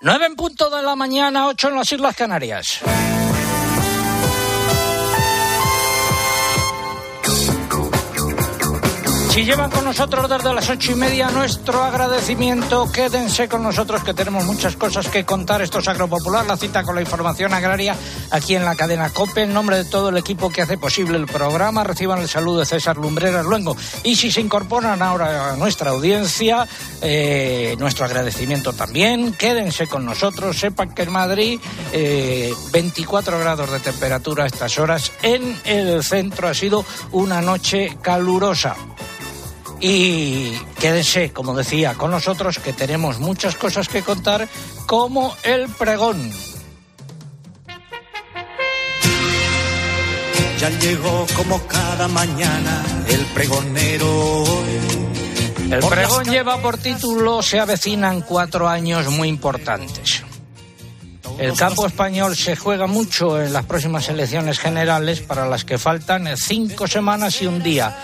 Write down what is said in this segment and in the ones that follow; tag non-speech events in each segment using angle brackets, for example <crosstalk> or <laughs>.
9 en punto de la mañana, 8 en las Islas Canarias. Si llevan con nosotros desde las ocho y media nuestro agradecimiento, quédense con nosotros que tenemos muchas cosas que contar. Esto es Agropopular, la cita con la información agraria aquí en la cadena COPE. En nombre de todo el equipo que hace posible el programa, reciban el saludo de César Lumbreras Luengo. Y si se incorporan ahora a nuestra audiencia, eh, nuestro agradecimiento también. Quédense con nosotros. Sepan que en Madrid, 24 eh, grados de temperatura a estas horas. En el centro ha sido una noche calurosa. Y quédense, como decía, con nosotros que tenemos muchas cosas que contar, como el pregón. Ya llegó como cada mañana el pregonero. El pregón lleva por título Se avecinan cuatro años muy importantes. El campo español se juega mucho en las próximas elecciones generales para las que faltan cinco semanas y un día.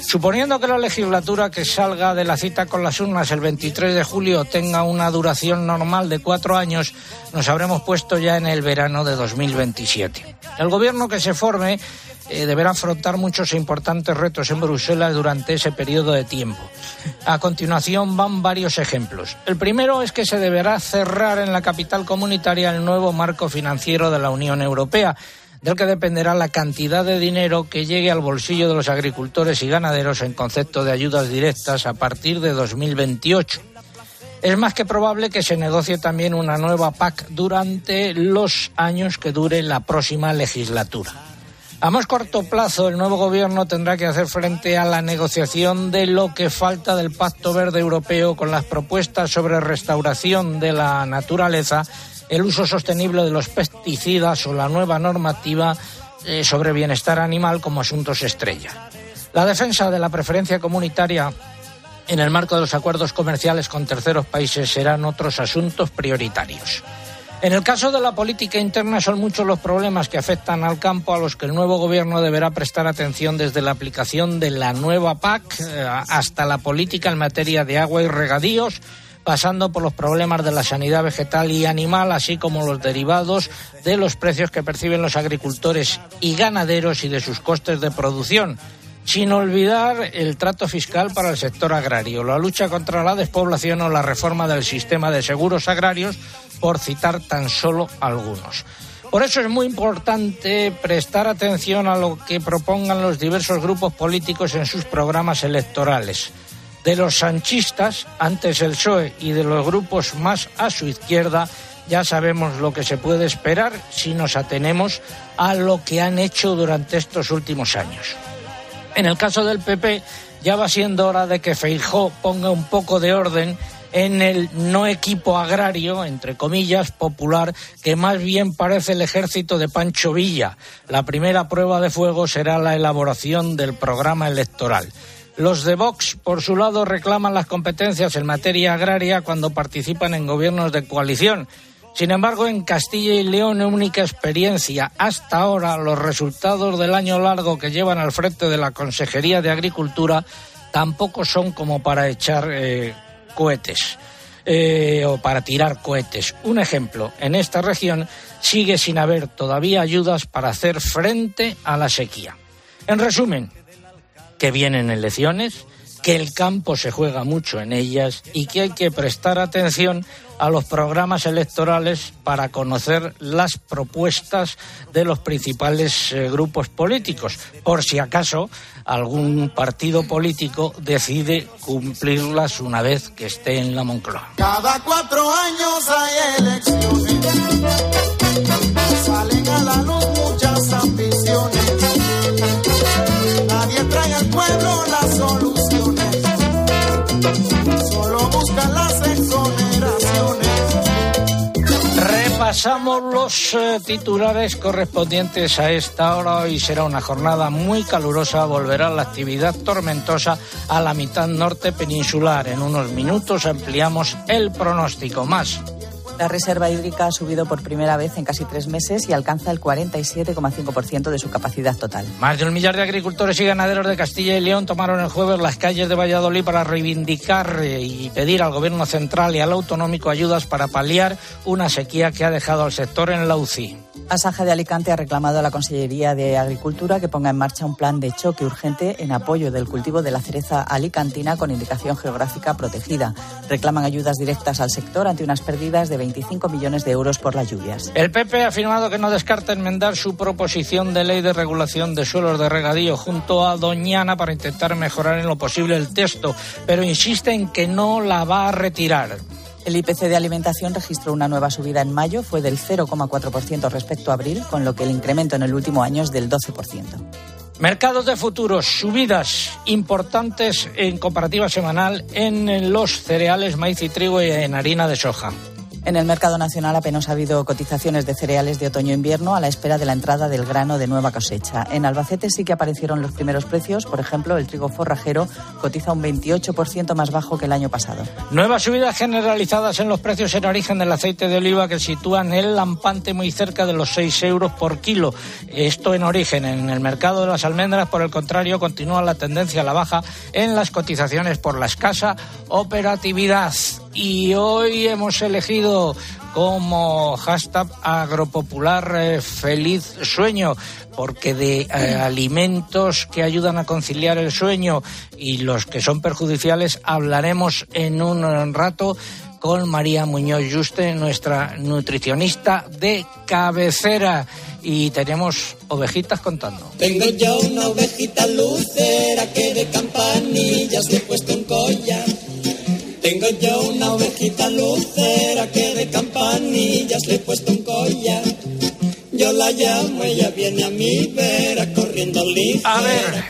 Suponiendo que la legislatura que salga de la cita con las urnas el 23 de julio tenga una duración normal de cuatro años, nos habremos puesto ya en el verano de 2027. El gobierno que se forme eh, deberá afrontar muchos importantes retos en Bruselas durante ese periodo de tiempo. A continuación van varios ejemplos. El primero es que se deberá cerrar en la capital comunitaria el nuevo marco financiero de la Unión Europea del que dependerá la cantidad de dinero que llegue al bolsillo de los agricultores y ganaderos en concepto de ayudas directas a partir de 2028. Es más que probable que se negocie también una nueva PAC durante los años que dure la próxima legislatura. A más corto plazo, el nuevo gobierno tendrá que hacer frente a la negociación de lo que falta del Pacto Verde Europeo con las propuestas sobre restauración de la naturaleza el uso sostenible de los pesticidas o la nueva normativa eh, sobre bienestar animal como asuntos estrella. La defensa de la preferencia comunitaria en el marco de los acuerdos comerciales con terceros países serán otros asuntos prioritarios. En el caso de la política interna son muchos los problemas que afectan al campo a los que el nuevo gobierno deberá prestar atención desde la aplicación de la nueva PAC eh, hasta la política en materia de agua y regadíos, pasando por los problemas de la sanidad vegetal y animal, así como los derivados de los precios que perciben los agricultores y ganaderos y de sus costes de producción sin olvidar el trato fiscal para el sector agrario, la lucha contra la despoblación o la reforma del sistema de seguros agrarios, por citar tan solo algunos. Por eso es muy importante prestar atención a lo que propongan los diversos grupos políticos en sus programas electorales de los sanchistas, antes el PSOE, y de los grupos más a su izquierda, ya sabemos lo que se puede esperar si nos atenemos a lo que han hecho durante estos últimos años. En el caso del PP, ya va siendo hora de que Feijó ponga un poco de orden en el no equipo agrario, entre comillas, popular, que más bien parece el ejército de Pancho Villa. La primera prueba de fuego será la elaboración del programa electoral. Los de Vox, por su lado, reclaman las competencias en materia agraria cuando participan en gobiernos de coalición. Sin embargo, en Castilla y León, única experiencia hasta ahora, los resultados del año largo que llevan al frente de la Consejería de Agricultura tampoco son como para echar eh, cohetes. Eh, o para tirar cohetes. Un ejemplo, en esta región sigue sin haber todavía ayudas para hacer frente a la sequía. En resumen, que vienen elecciones, que el campo se juega mucho en ellas y que hay que prestar atención a los programas electorales para conocer las propuestas de los principales eh, grupos políticos, por si acaso algún partido político decide cumplirlas una vez que esté en la Moncloa. Cada cuatro años hay elecciones, salen a la luz muchas ambiciones trae al pueblo las soluciones. Solo busca las exoneraciones. Repasamos los eh, titulares correspondientes a esta hora. Hoy será una jornada muy calurosa. Volverá la actividad tormentosa a la mitad norte peninsular. En unos minutos ampliamos el pronóstico. Más La reserva hídrica ha subido por primera vez en casi tres meses y alcanza el 47,5% de su capacidad total. Más de un millar de agricultores y ganaderos de Castilla y León tomaron el jueves las calles de Valladolid para reivindicar eh, y pedir al Gobierno central y al autonómico ayudas para paliar una sequía que ha dejado al sector en la UCI. Asaja de Alicante ha reclamado a la Consellería de Agricultura que ponga en marcha un plan de choque urgente en apoyo del cultivo de la cereza alicantina con indicación geográfica protegida. Reclaman ayudas directas al sector ante unas pérdidas de 25 millones de euros por las lluvias. El PP ha afirmado que no descarta enmendar su proposición de ley de regulación de suelos de regadío junto a Doñana para intentar mejorar en lo posible el texto, pero insiste en que no la va a retirar. El IPC de alimentación registró una nueva subida en mayo, fue del 0,4% respecto a abril, con lo que el incremento en el último año es del 12%. Mercados de futuros, subidas importantes en comparativa semanal en los cereales, maíz y trigo y en harina de soja. En el mercado nacional apenas ha habido cotizaciones de cereales de otoño-invierno a la espera de la entrada del grano de nueva cosecha. En Albacete sí que aparecieron los primeros precios. Por ejemplo, el trigo forrajero cotiza un 28% más bajo que el año pasado. Nuevas subidas generalizadas en los precios en origen del aceite de oliva que sitúan el lampante muy cerca de los 6 euros por kilo. Esto en origen. En el mercado de las almendras, por el contrario, continúa la tendencia a la baja en las cotizaciones por la escasa operatividad y hoy hemos elegido como hashtag agropopular eh, feliz sueño porque de eh, alimentos que ayudan a conciliar el sueño y los que son perjudiciales hablaremos en un rato con María Muñoz Juste, nuestra nutricionista de cabecera. Y tenemos ovejitas contando. Tengo yo una ovejita lucera que de campanillas he puesto un collar tengo yo una ovejita lucera que de campanillas le he puesto un collar. Yo la llamo, ella viene a mi vera corriendo ligera. A ver,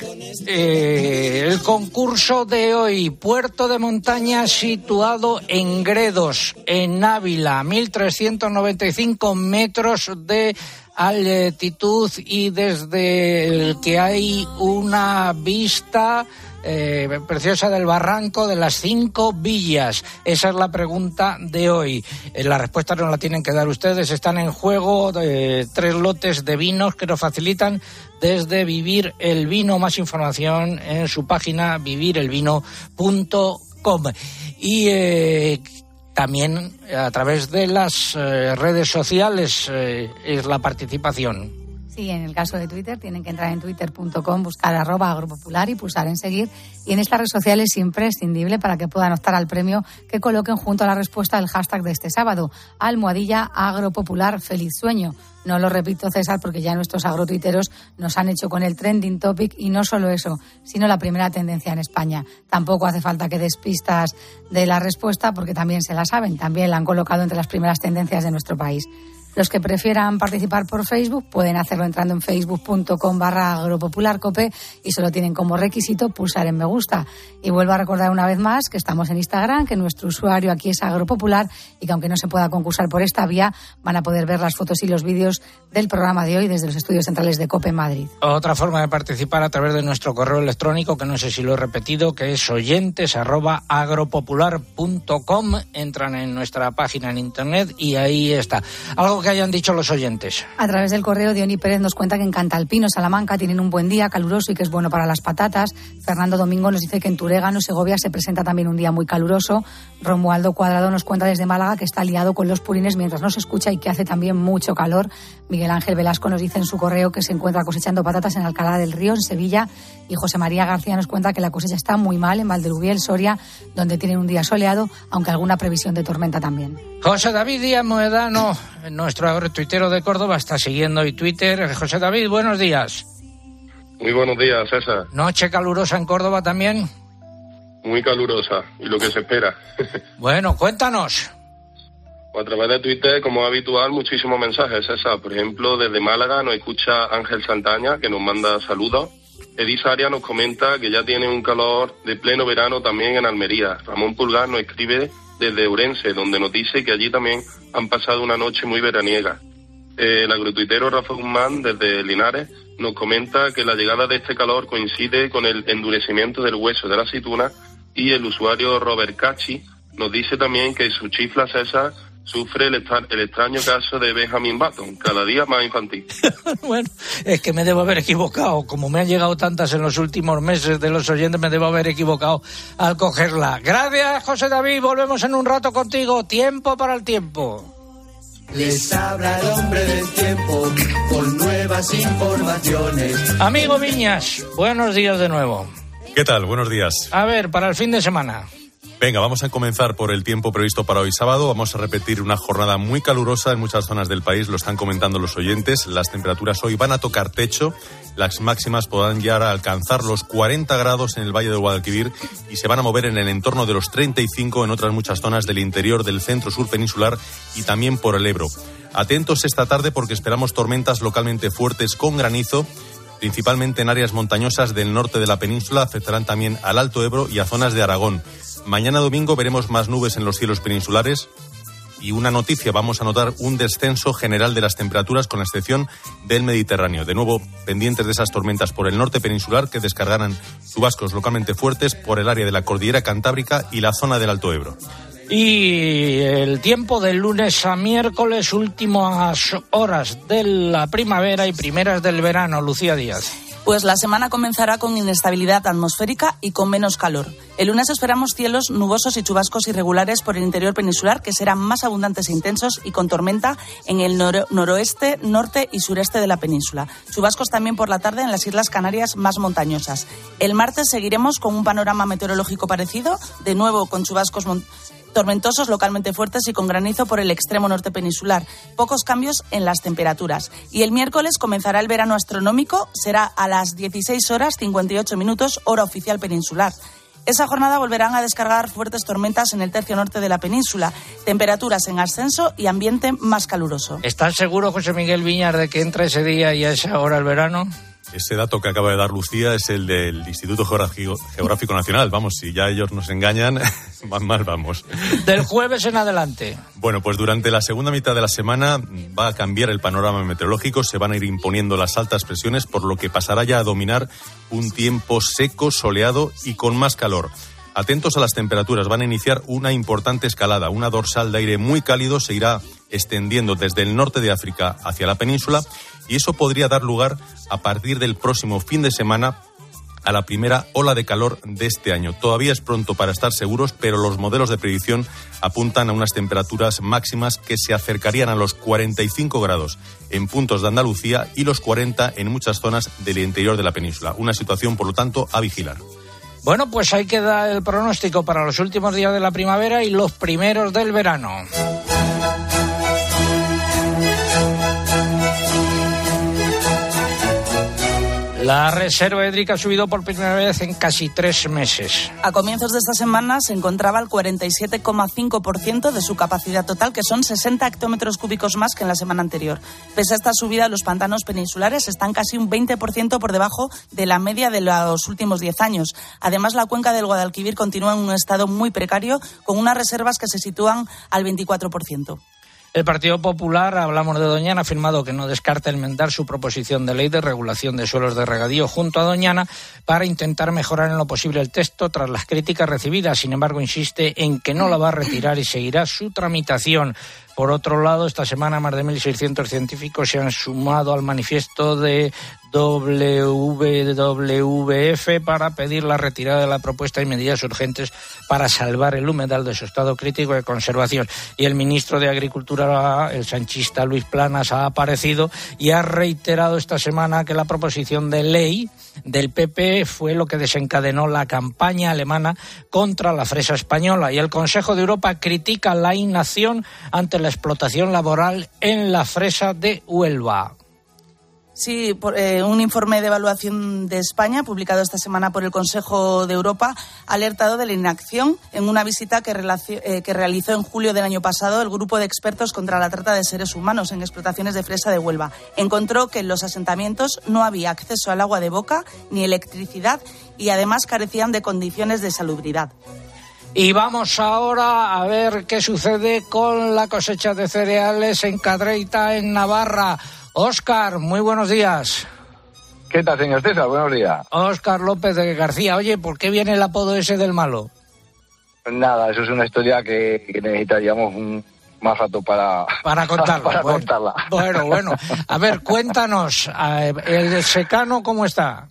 eh, el concurso de hoy, Puerto de Montaña situado en Gredos, en Ávila, 1395 metros de altitud y desde el que hay una vista eh, preciosa del barranco de las cinco villas? Esa es la pregunta de hoy. Eh, la respuesta no la tienen que dar ustedes. Están en juego eh, tres lotes de vinos que nos facilitan desde Vivir el Vino. Más información en su página vivirelvino.com. Y también a través de las redes sociales es la participación. Sí, en el caso de Twitter tienen que entrar en twitter.com, buscar arroba agropopular y pulsar en seguir. Y en estas redes sociales es imprescindible para que puedan optar al premio que coloquen junto a la respuesta del hashtag de este sábado, almohadilla agropopular feliz sueño. No lo repito, César, porque ya nuestros agrotuiteros nos han hecho con el trending topic y no solo eso, sino la primera tendencia en España. Tampoco hace falta que despistas de la respuesta porque también se la saben, también la han colocado entre las primeras tendencias de nuestro país. Los que prefieran participar por Facebook pueden hacerlo entrando en facebook.com barra agropopularcope y solo tienen como requisito pulsar en me gusta. Y vuelvo a recordar una vez más que estamos en Instagram, que nuestro usuario aquí es agropopular y que aunque no se pueda concursar por esta vía, van a poder ver las fotos y los vídeos del programa de hoy desde los estudios centrales de COPE Madrid. Otra forma de participar a través de nuestro correo electrónico, que no sé si lo he repetido, que es oyentes. Entran en nuestra página en internet y ahí está. Hayan dicho los oyentes. A través del correo, Diony Pérez nos cuenta que en Cantalpino, Salamanca, tienen un buen día caluroso y que es bueno para las patatas. Fernando Domingo nos dice que en Turégano, Segovia, se presenta también un día muy caluroso. Romualdo Cuadrado nos cuenta desde Málaga que está liado con los purines mientras nos escucha y que hace también mucho calor. Miguel Ángel Velasco nos dice en su correo que se encuentra cosechando patatas en Alcalá del Río, en Sevilla. Y José María García nos cuenta que la cosecha está muy mal en Valderubiel, Soria, donde tienen un día soleado, aunque alguna previsión de tormenta también. José David Díaz Moedano, nuestro tuitero de Córdoba, está siguiendo hoy Twitter. José David, buenos días. Muy buenos días, César. Noche calurosa en Córdoba también. Muy calurosa y lo que se espera. <laughs> bueno, cuéntanos. a través de Twitter, como habitual, muchísimos mensajes, César. Por ejemplo, desde Málaga nos escucha Ángel Santaña, que nos manda saludos. Edith Aria nos comenta que ya tiene un calor de pleno verano también en Almería. Ramón Pulgar nos escribe desde Urense, donde nos dice que allí también han pasado una noche muy veraniega. Eh, el agrotuitero Rafa Guzmán, desde Linares, nos comenta que la llegada de este calor coincide con el endurecimiento del hueso de la aceituna y el usuario Robert Cachi nos dice también que sus chiflas esas sufre el, el extraño caso de Benjamin Button, cada día más infantil. <laughs> bueno, es que me debo haber equivocado. Como me han llegado tantas en los últimos meses de los oyentes, me debo haber equivocado al cogerla. Gracias, José David. Volvemos en un rato contigo. Tiempo para el tiempo. Les habla el hombre del tiempo con nuevas informaciones. Amigo Viñas, buenos días de nuevo. ¿Qué tal? Buenos días. A ver, para el fin de semana. Venga, vamos a comenzar por el tiempo previsto para hoy sábado. Vamos a repetir una jornada muy calurosa en muchas zonas del país, lo están comentando los oyentes. Las temperaturas hoy van a tocar techo, las máximas podrán llegar a alcanzar los 40 grados en el Valle de Guadalquivir y se van a mover en el entorno de los 35 en otras muchas zonas del interior del centro sur peninsular y también por el Ebro. Atentos esta tarde porque esperamos tormentas localmente fuertes con granizo principalmente en áreas montañosas del norte de la península, afectarán también al Alto Ebro y a zonas de Aragón. Mañana domingo veremos más nubes en los cielos peninsulares. Y una noticia, vamos a notar un descenso general de las temperaturas con la excepción del Mediterráneo. De nuevo, pendientes de esas tormentas por el norte peninsular que descargarán chubascos localmente fuertes por el área de la cordillera cantábrica y la zona del Alto Ebro. Y el tiempo del lunes a miércoles, últimas horas de la primavera y primeras del verano. Lucía Díaz. Pues la semana comenzará con inestabilidad atmosférica y con menos calor. El lunes esperamos cielos nubosos y chubascos irregulares por el interior peninsular que serán más abundantes e intensos y con tormenta en el noroeste, norte y sureste de la península. Chubascos también por la tarde en las Islas Canarias más montañosas. El martes seguiremos con un panorama meteorológico parecido, de nuevo con chubascos tormentosos localmente fuertes y con granizo por el extremo norte peninsular. Pocos cambios en las temperaturas. Y el miércoles comenzará el verano astronómico, será a las 16 horas 58 minutos, hora oficial peninsular. Esa jornada volverán a descargar fuertes tormentas en el tercio norte de la península, temperaturas en ascenso y ambiente más caluroso. ¿Estás seguro, José Miguel Viñar, de que entra ese día y a esa hora el verano? Ese dato que acaba de dar Lucía es el del Instituto Geográfico, Nacional. Vamos, si ya ellos nos engañan, <laughs> más mal vamos. Del jueves en adelante. Bueno, pues durante la segunda mitad de la semana va a cambiar el panorama meteorológico, se van a ir imponiendo las altas presiones, por lo que pasará ya a dominar un tiempo seco, soleado y con más calor. Atentos a las temperaturas, van a iniciar una importante escalada. Una dorsal de aire muy cálido se irá extendiendo desde el norte de África hacia la península y eso podría dar lugar a partir del próximo fin de semana a la primera ola de calor de este año. Todavía es pronto para estar seguros, pero los modelos de predicción apuntan a unas temperaturas máximas que se acercarían a los 45 grados en puntos de Andalucía y los 40 en muchas zonas del interior de la península. Una situación, por lo tanto, a vigilar. Bueno, pues ahí queda el pronóstico para los últimos días de la primavera y los primeros del verano. La reserva hídrica ha subido por primera vez en casi tres meses. A comienzos de esta semana se encontraba al 47,5% de su capacidad total, que son 60 hectómetros cúbicos más que en la semana anterior. Pese a esta subida, los pantanos peninsulares están casi un 20% por debajo de la media de los últimos 10 años. Además, la cuenca del Guadalquivir continúa en un estado muy precario, con unas reservas que se sitúan al 24%. El Partido Popular, hablamos de Doñana, ha afirmado que no descarta enmendar su proposición de ley de regulación de suelos de regadío junto a Doñana para intentar mejorar en lo posible el texto tras las críticas recibidas. Sin embargo, insiste en que no la va a retirar y seguirá su tramitación. Por otro lado, esta semana más de 1.600 científicos se han sumado al manifiesto de WWF para pedir la retirada de la propuesta y medidas urgentes para salvar el humedal de su estado crítico de conservación. Y el ministro de Agricultura, el sanchista Luis Planas, ha aparecido y ha reiterado esta semana que la proposición de ley del PP fue lo que desencadenó la campaña alemana contra la fresa española. Y el Consejo de Europa critica la inacción ante la explotación laboral en la fresa de Huelva. Sí, eh, un informe de evaluación de España publicado esta semana por el Consejo de Europa ha alertado de la inacción en una visita eh, que, realizó en julio del año pasado el grupo de expertos contra la trata de seres humanos en explotaciones de fresa de Huelva. Encontró que en los asentamientos no había acceso al agua de boca ni electricidad y además carecían de condiciones de salubridad. Y vamos ahora a ver qué sucede con la cosecha de cereales en Cadreita, en Navarra. Óscar, muy buenos días. ¿Qué tal, señor César? Buenos días. Óscar López de García. Oye, ¿por qué viene el apodo ese del malo? Nada, eso es una historia que, necesitaríamos un, más rato para, para <laughs> contarla. para bueno, contarla. Bueno, bueno. A ver, cuéntanos, eh, ¿el secano cómo está?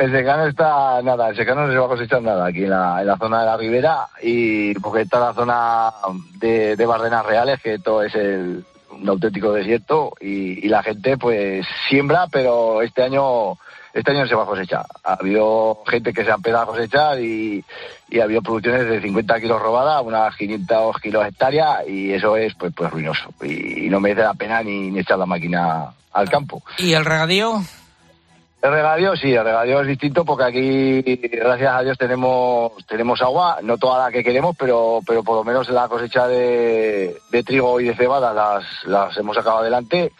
El secano está, nada, el secano no se va a cosechar nada aquí en la, en la zona de la ribera y porque está la zona de, de Bardenas Reales, que todo es el, un auténtico desierto y, la gente pues siembra, pero este año este año no se va a cosechar. Ha habido gente que se ha empezado a cosechar y, y ha habido producciones de 50 kilos robadas, unas 500 kilos hectáreas y eso es pues pues ruinoso y, y no merece la pena ni, ni echar la máquina al campo. ¿Y el regadío? El regadío sí, el regadío es distinto porque aquí, gracias a Dios, tenemos tenemos agua, no toda la que queremos, pero pero por lo menos la cosecha de, trigo y de cebada las, las hemos sacado adelante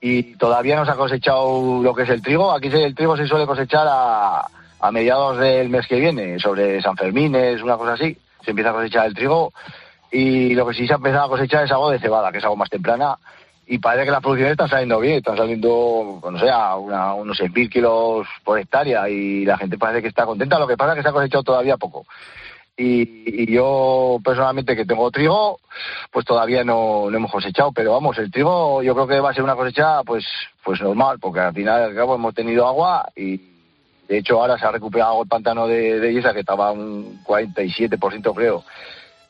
y todavía no se ha cosechado lo que es el trigo. Aquí el trigo se suele cosechar a, a mediados del mes que viene, sobre San Fermín, es una cosa así, se empieza a cosechar el trigo y lo que sí se ha empezado a cosechar es algo de cebada, que es algo más temprana y parece que las producciones están saliendo bien, están saliendo, pues, no sé, a una- unos 6.000 kilos por hectárea y la gente parece que está contenta. Lo que pasa es que se ha cosechado todavía poco. Y, yo personalmente que tengo trigo, pues todavía no, no hemos cosechado, pero vamos, el trigo yo creo que va a ser una cosecha pues pues normal, porque al final al cabo hemos tenido agua y de hecho ahora se ha recuperado el pantano de, de Yesa que estaba un 47% creo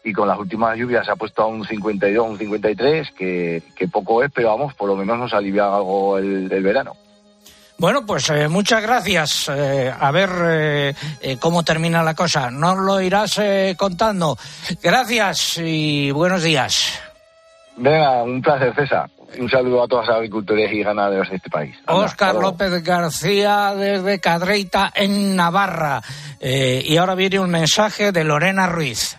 y con las últimas lluvias se ha puesto a un 52, un 53, que, que poco es, pero vamos, por lo menos nos alivia algo el, el verano. Bueno, pues eh, muchas gracias. Eh, a ver eh, cómo termina la cosa. Nos lo irás contando. Gracias y buenos días. Venga, un placer, César. Un saludo a todos los agricultores y ganaderos de este país. Anda, luego. López García desde Cadreita, en Navarra. Y ahora viene un mensaje de Lorena Ruiz.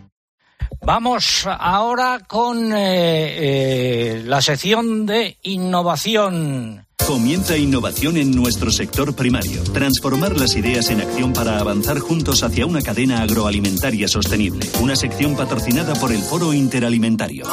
Vamos ahora con eh, eh, la sección de innovación. Comienza innovación en nuestro sector primario. Transformar las ideas en acción para avanzar juntos hacia una cadena agroalimentaria sostenible. Una sección patrocinada por el Foro Interalimentario.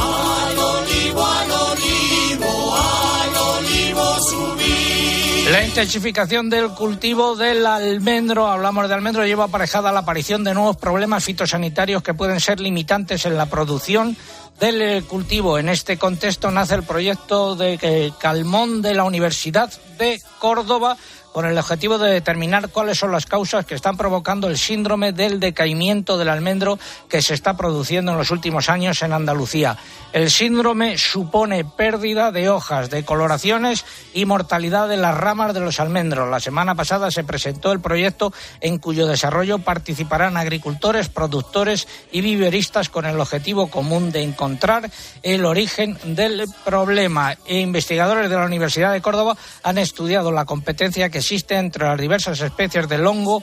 La intensificación del cultivo del almendro, hablamos de almendro, lleva aparejada la aparición de nuevos problemas fitosanitarios que pueden ser limitantes en la producción del eh, cultivo. En este contexto nace el proyecto de eh, Calmón de la Universidad de Córdoba con el objetivo de determinar cuáles son las causas que están provocando el síndrome del decaimiento del almendro que se está produciendo en los últimos años en Andalucía. El síndrome supone pérdida de hojas, de coloraciones y mortalidad de las ramas de los almendros. La semana pasada se presentó el proyecto en cuyo desarrollo participarán agricultores, productores y viveristas con el objetivo común de encontrar el origen del problema. E investigadores de la Universidad de Córdoba han estudiado la competencia que existe entre las diversas especies del hongo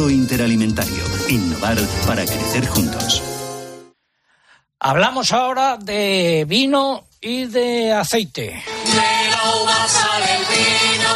Interalimentario. Innovar para crecer juntos. Hablamos ahora de vino y de aceite. De la uva sale el vino,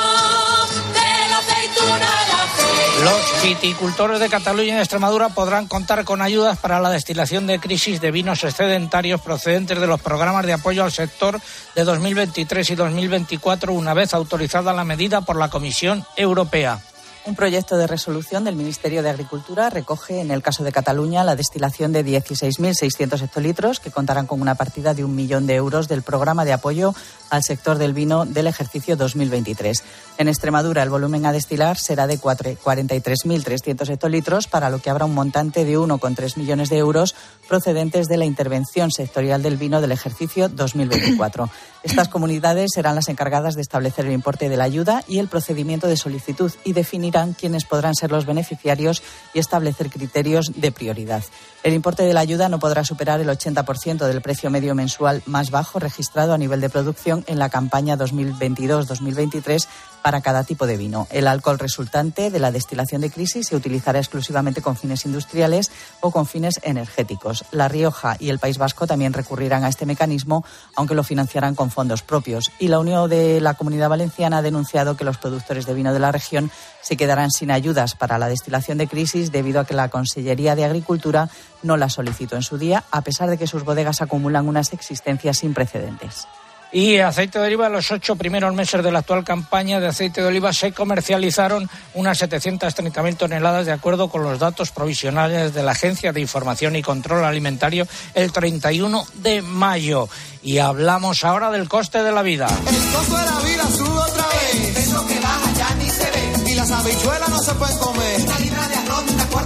de la aceituna el aceite. Los viticultores de Cataluña y Extremadura podrán contar con ayudas para la destilación de crisis de vinos excedentarios procedentes de los programas de apoyo al sector de 2023 y 2024, una vez autorizada la medida por la Comisión Europea. Un proyecto de resolución del Ministerio de Agricultura recoge, en el caso de Cataluña, la destilación de 16.600 hectolitros, que contarán con una partida de un millón de euros del programa de apoyo al sector del vino del ejercicio 2023. En Extremadura, el volumen a destilar será de 43.300 hectolitros, para lo que habrá un montante de 1,3 millones de euros procedentes de la intervención sectorial del vino del ejercicio 2024. Estas comunidades serán las encargadas de establecer el importe de la ayuda y el procedimiento de solicitud y definirán quiénes podrán ser los beneficiarios y establecer criterios de prioridad. El importe de la ayuda no podrá superar el 80% del precio medio mensual más bajo registrado a nivel de producción en la campaña 2022-2023 para cada tipo de vino. El alcohol resultante de la destilación de crisis se utilizará exclusivamente con fines industriales o con fines energéticos. La Rioja y el País Vasco también recurrirán a este mecanismo, aunque lo financiarán con fondos propios. Y la Unión de la Comunidad Valenciana ha denunciado que los productores de vino de la región se quedarán sin ayudas para la destilación de crisis debido a que la Consellería de Agricultura no la solicitó en su día, a pesar de que sus bodegas acumulan unas existencias sin precedentes. Y aceite de oliva, los ocho primeros meses de la actual campaña de aceite de oliva se comercializaron unas 730.000 toneladas de acuerdo con los datos provisionales de la Agencia de Información y Control Alimentario el 31 de mayo. Y hablamos ahora del coste de la vida. El costo de la vida sube otra vez. Eso que baja ya ni se ve. Y las habichuelas no se pueden comer. Una libra de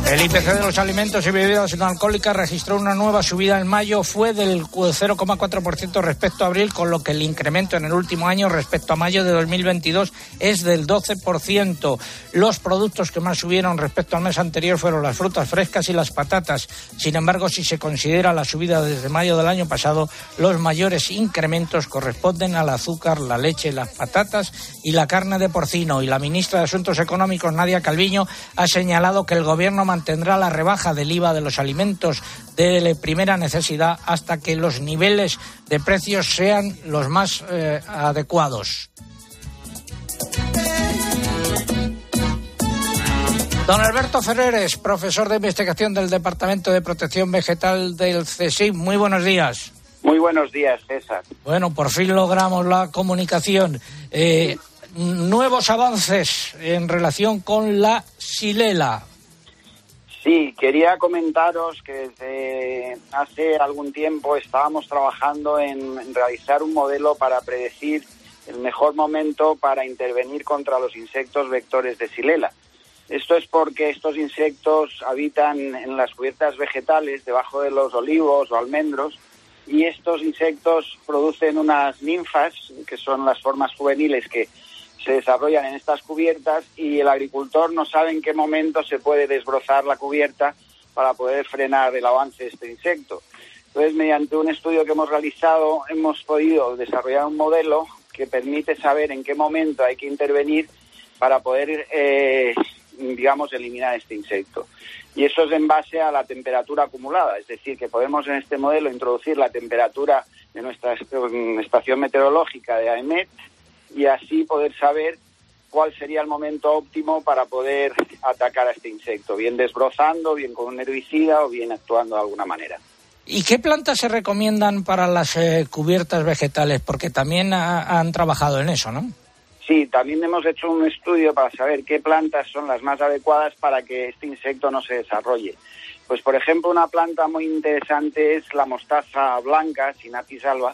El IPC de los alimentos y bebidas no alcohólicas registró una nueva subida en mayo, fue del 0,4% respecto a abril, con lo que el incremento en el último año respecto a mayo de 2022 es del 12%. Los productos que más subieron respecto al mes anterior fueron las frutas frescas y las patatas. Sin embargo, si se considera la subida desde mayo del año pasado, los mayores incrementos corresponden al azúcar, la leche, las patatas y la carne de porcino. Y la ministra de Asuntos Económicos, Nadia Calviño, ha señalado que el Gobierno mantendrá la rebaja del IVA de los alimentos de primera necesidad hasta que los niveles de precios sean los más eh, adecuados. Don Alberto Ferreres, profesor de investigación del Departamento de Protección Vegetal del CSIC. Muy buenos días. Muy buenos días, César. Bueno, por fin logramos la comunicación. Eh, nuevos avances en relación con la silela. Sí, quería comentaros que desde hace algún tiempo estábamos trabajando en realizar un modelo para predecir el mejor momento para intervenir contra los insectos vectores de silela. Esto es porque estos insectos habitan en las cubiertas vegetales, debajo de los olivos o almendros, y estos insectos producen unas ninfas, que son las formas juveniles que se desarrollan en estas cubiertas, y el agricultor no sabe en qué momento se puede desbrozar la cubierta para poder frenar el avance de este insecto. Entonces, mediante un estudio que hemos realizado, hemos podido desarrollar un modelo que permite saber en qué momento hay que intervenir para poder eh, digamos, eliminar este insecto. Y eso es en base a la temperatura acumulada, es decir, que podemos en este modelo introducir la temperatura de nuestra estación meteorológica de AEMET y así poder saber cuál sería el momento óptimo para poder atacar a este insecto, bien desbrozando, bien con un herbicida o bien actuando de alguna manera. ¿Y qué plantas se recomiendan para las eh, cubiertas vegetales? Porque también ha, han trabajado en eso, ¿no? Sí, también hemos hecho un estudio para saber qué plantas son las más adecuadas para que este insecto no se desarrolle. Pues, por ejemplo, una planta muy interesante es la mostaza blanca, Sinatis alba.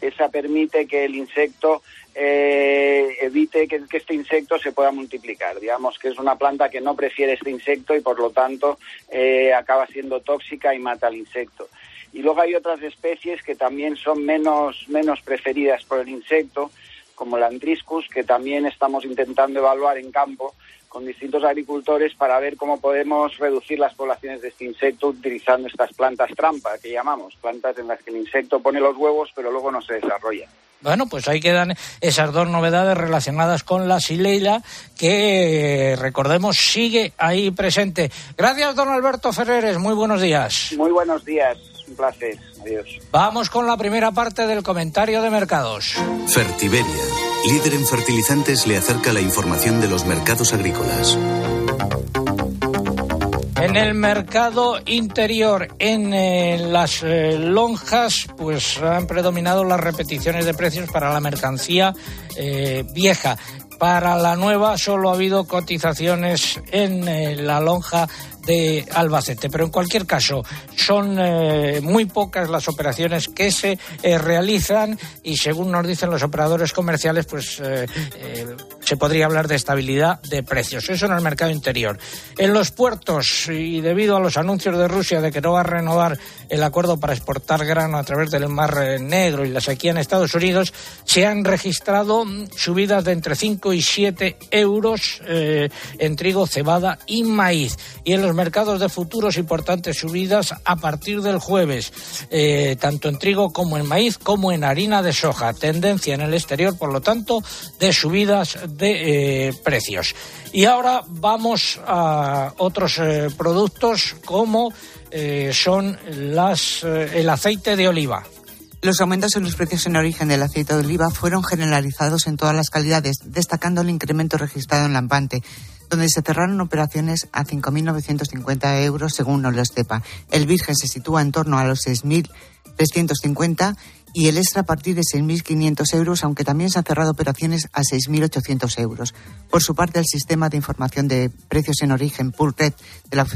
Esa permite que el insecto eh, evite que, este insecto se pueda multiplicar. Digamos que es una planta que no prefiere este insecto y, por lo tanto, eh, acaba siendo tóxica y mata al insecto. Y luego hay otras especies que también son menos, menos preferidas por el insecto, como el Andriscus, que también estamos intentando evaluar en campo con distintos agricultores para ver cómo podemos reducir las poblaciones de este insecto utilizando estas plantas trampa que llamamos, plantas en las que el insecto pone los huevos pero luego no se desarrolla. Bueno, pues ahí quedan esas dos novedades relacionadas con la sileila que, recordemos, sigue ahí presente. Gracias, don Alberto Ferreres. Muy buenos días. Muy buenos días. Un placer. Adiós. Vamos con la primera parte del comentario de mercados. Fertiberia, líder en fertilizantes, le acerca la información de los mercados agrícolas. En el mercado interior, en eh, las eh, lonjas, pues han predominado las repeticiones de precios para la mercancía eh, vieja. Para la nueva solo ha habido cotizaciones en la lonja de Albacete. Pero en cualquier caso, son eh, muy pocas las operaciones que se eh, realizan y según nos dicen los operadores comerciales, pues eh, se podría hablar de estabilidad de precios. Eso en el mercado interior. En los puertos, y debido a los anuncios de Rusia de que no va a renovar el acuerdo para exportar grano a través del Mar Negro y la sequía en Estados Unidos, se han registrado mm, subidas de entre 5 y 7 euros en trigo, cebada y maíz. Y en los mercados de futuros importantes subidas a partir del jueves, eh, tanto en trigo como en maíz, como en harina de soja. Tendencia en el exterior, por lo tanto, de subidas eh, precios. Y ahora vamos a otros eh, productos como son las, el aceite de oliva. Los aumentos en los precios en origen del aceite de oliva fueron generalizados en todas las calidades, destacando el incremento registrado en Lampante, donde se cerraron operaciones a 5.950 euros según sepa. El Virgen se sitúa en torno a los 6.350 y el extra a partir de 6.500 euros, aunque también se han cerrado operaciones a 6.800 euros. Por su parte, el sistema de información de precios en origen, Red de la,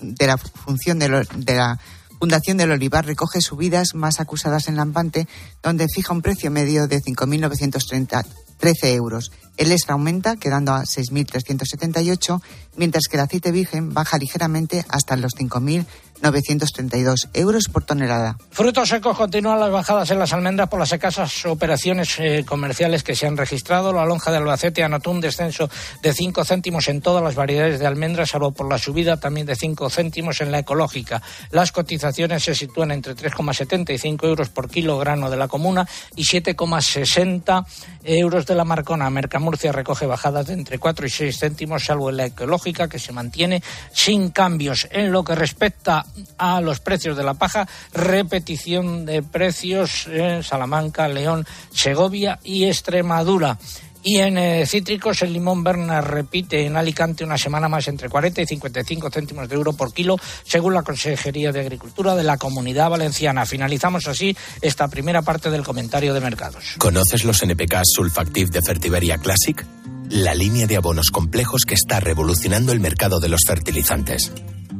de la función de, la Fundación del Olivar recoge subidas más acusadas en Lampante, donde fija un precio medio de 5.930 13 euros. El extra aumenta, quedando a 6.378, mientras que el aceite virgen baja ligeramente hasta los 5.000 932 euros por tonelada. Frutos secos continúan las bajadas en las almendras por las escasas operaciones eh, comerciales que se han registrado. La lonja de Albacete anotó un descenso de 5 céntimos en todas las variedades de almendras, salvo por la subida también de 5 céntimos en la ecológica. Las cotizaciones se sitúan entre 3,75 euros por kilogramo de la comuna y 7,60 euros de la Marcona. Mercamurcia recoge bajadas de entre 4 y 6 céntimos, salvo en la ecológica, que se mantiene sin cambios. En lo que respecta a los precios de la paja, repetición de precios en Salamanca, León, Segovia y Extremadura. Y en eh, cítricos, el limón Berna repite en Alicante una semana más entre 40 y 55 céntimos de euro por kilo, según la Consejería de Agricultura de la Comunidad Valenciana. Finalizamos así esta primera parte del comentario de mercados. ¿Conoces los NPK Sulfactive de Fertiberia Classic? La línea de abonos complejos que está revolucionando el mercado de los fertilizantes.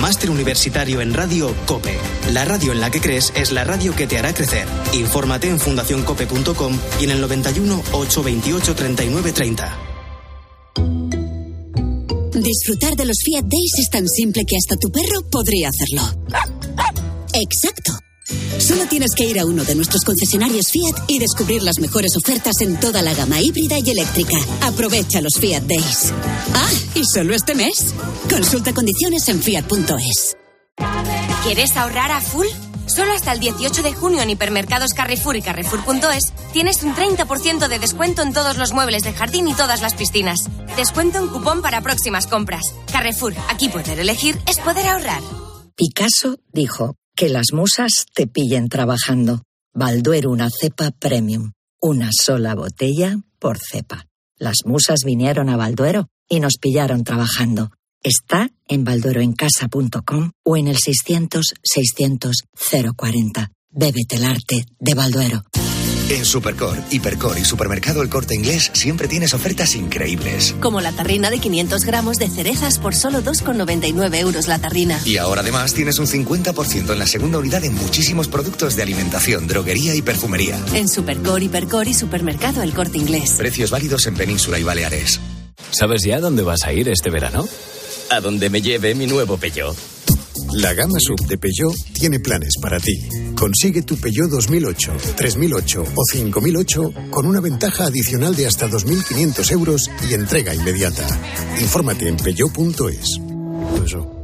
Máster Universitario en Radio COPE. La radio en la que crees es la radio que te hará crecer. Infórmate en fundacioncope.com y en el 91 828 39 30. Disfrutar de los Fiat Days es tan simple que hasta tu perro podría hacerlo. Exacto. Solo tienes que ir a uno de nuestros concesionarios Fiat y descubrir las mejores ofertas en toda la gama híbrida y eléctrica. Aprovecha los Fiat Days. Ah, y solo este mes. Consulta condiciones en fiat.es. ¿Quieres ahorrar a full? Solo hasta el 18 de junio en hipermercados Carrefour y Carrefour.es tienes un 30% de descuento en todos los muebles de jardín y todas las piscinas. Descuento en cupón para próximas compras. Carrefour, aquí poder elegir es poder ahorrar. Picasso dijo, que las musas te pillen trabajando. Balduero una cepa premium. Una sola botella por cepa. Las musas vinieron a Balduero y nos pillaron trabajando. Está en baldueroencasa.com o en el 600 600 040. Bébete el arte de Balduero. En Supercor, Hipercor y Supermercado El Corte Inglés siempre tienes ofertas increíbles. Como la tarrina de 500 gramos de cerezas por solo 2,99 euros la tarrina. Y ahora además tienes un 50% en la segunda unidad en muchísimos productos de alimentación, droguería y perfumería. En Supercor, Hipercor y Supermercado El Corte Inglés. Precios válidos en Península y Baleares. ¿Sabes ya dónde vas a ir este verano? A donde me lleve mi nuevo Peugeot. La gama sub de Peugeot tiene planes para ti. Consigue tu Peugeot 2008, 3008 o 5008 con una ventaja adicional de hasta 2.500 euros y entrega inmediata. Infórmate en peugeot.es.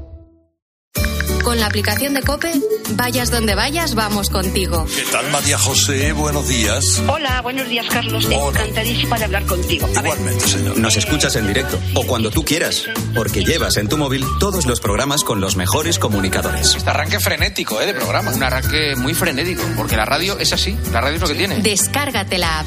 Con la aplicación de Cope, vayas donde vayas, vamos contigo. ¿Qué tal, María José? Buenos días. Hola, buenos días, Carlos. Encantadísima de hablar contigo. Igualmente, señor. Nos escuchas en directo o cuando tú quieras, porque llevas en tu móvil todos los programas con los mejores comunicadores. Este arranque frenético, ¿eh? De programa. Un arranque muy frenético, porque la radio es así. La radio es lo que tiene. Descárgate la app.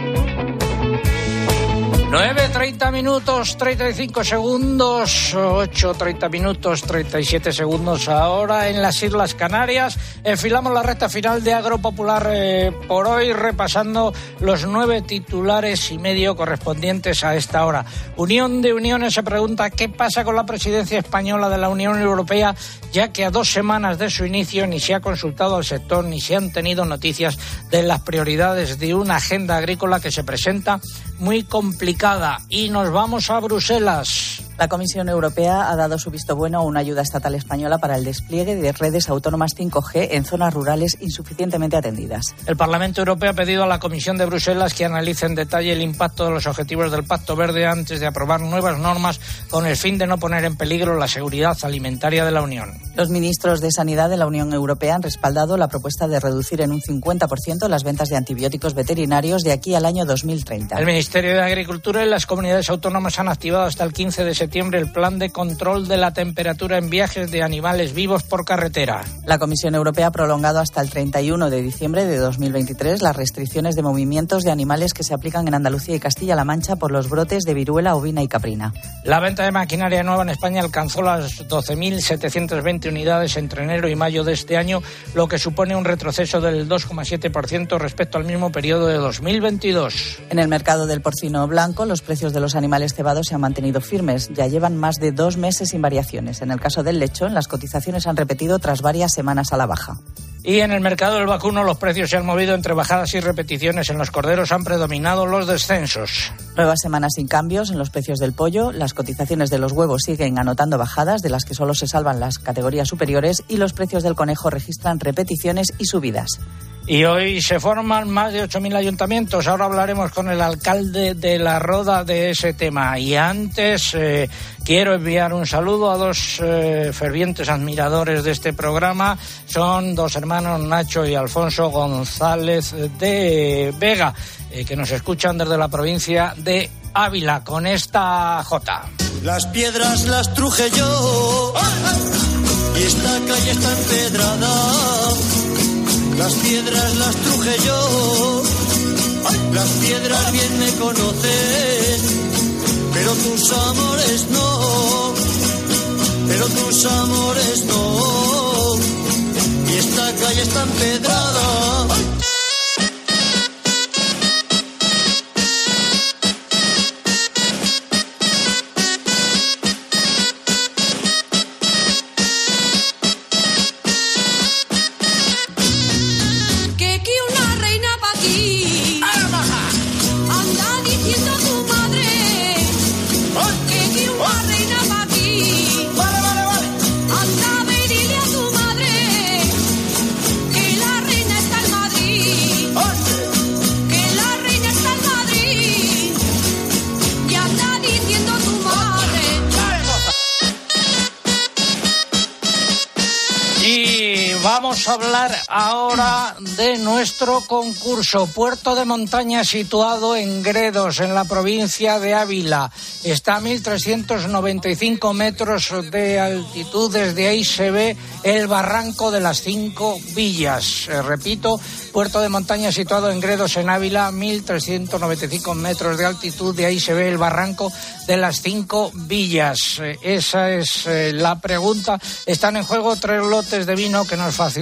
9.30 minutos, 35 segundos, 8.30 minutos, 37 segundos ahora en las Islas Canarias. Enfilamos la recta final de Agropopular eh, por hoy, repasando los nueve titulares y medio correspondientes a esta hora. Unión de Uniones se pregunta qué pasa con la presidencia española de la Unión Europea, ya que a dos semanas de su inicio ni se ha consultado al sector ni se han tenido noticias de las prioridades de una agenda agrícola que se presenta muy complicada. Y nos vamos a Bruselas. La Comisión Europea ha dado su visto bueno a una ayuda estatal española para el despliegue de redes autónomas 5G en zonas rurales insuficientemente atendidas. El Parlamento Europeo ha pedido a la Comisión de Bruselas que analice en detalle el impacto de los objetivos del Pacto Verde antes de aprobar nuevas normas con el fin de no poner en peligro la seguridad alimentaria de la Unión. Los ministros de Sanidad de la Unión Europea han respaldado la propuesta de reducir en un 50% las ventas de antibióticos veterinarios de aquí al año 2030. El Ministerio de Agricultura y las comunidades autónomas han activado hasta el 15 de septiembre el plan de control de la temperatura en viajes de animales vivos por carretera. La Comisión Europea ha prolongado hasta el 31 de diciembre de 2023 las restricciones de movimientos de animales que se aplican en Andalucía y Castilla-La Mancha por los brotes de viruela ovina y caprina. La venta de maquinaria nueva en España alcanzó las 12.720 unidades entre enero y mayo de este año, lo que supone un retroceso del 2,7% respecto al mismo periodo de 2022. En el mercado del porcino blanco, los precios de los animales cebados se han mantenido firmes. Ya llevan más de dos meses sin variaciones. En el caso del lechón, las cotizaciones han repetido tras varias semanas a la baja. Y en el mercado del vacuno los precios se han movido entre bajadas y repeticiones. En los corderos han predominado los descensos. Nuevas semanas sin cambios en los precios del pollo. Las cotizaciones de los huevos siguen anotando bajadas, de las que solo se salvan las categorías superiores, y los precios del conejo registran repeticiones y subidas. Y hoy se forman más de 8.000 ayuntamientos. Ahora hablaremos con el alcalde de La Roda de ese tema. Y antes eh, quiero enviar un saludo a dos eh, fervientes admiradores de este programa. Son dos hermanos, Nacho y Alfonso González de Vega, eh, que nos escuchan desde la provincia de Ávila con esta J. Las piedras las truje yo y esta calle está empedrada. Las piedras las truje yo, las piedras bien me conocen, pero tus amores no, pero tus amores no. Y esta calle está empedrada. Vamos a hablar ahora de nuestro concurso. Puerto de montaña situado en Gredos, en la provincia de Ávila. Está a 1.395 metros de altitud. Desde ahí se ve el barranco de las cinco villas. Eh, repito, puerto de montaña situado en Gredos, en Ávila, 1.395 metros de altitud. De ahí se ve el barranco de las cinco villas. Eh, esa es eh, la pregunta. Están en juego tres lotes de vino que nos facilitan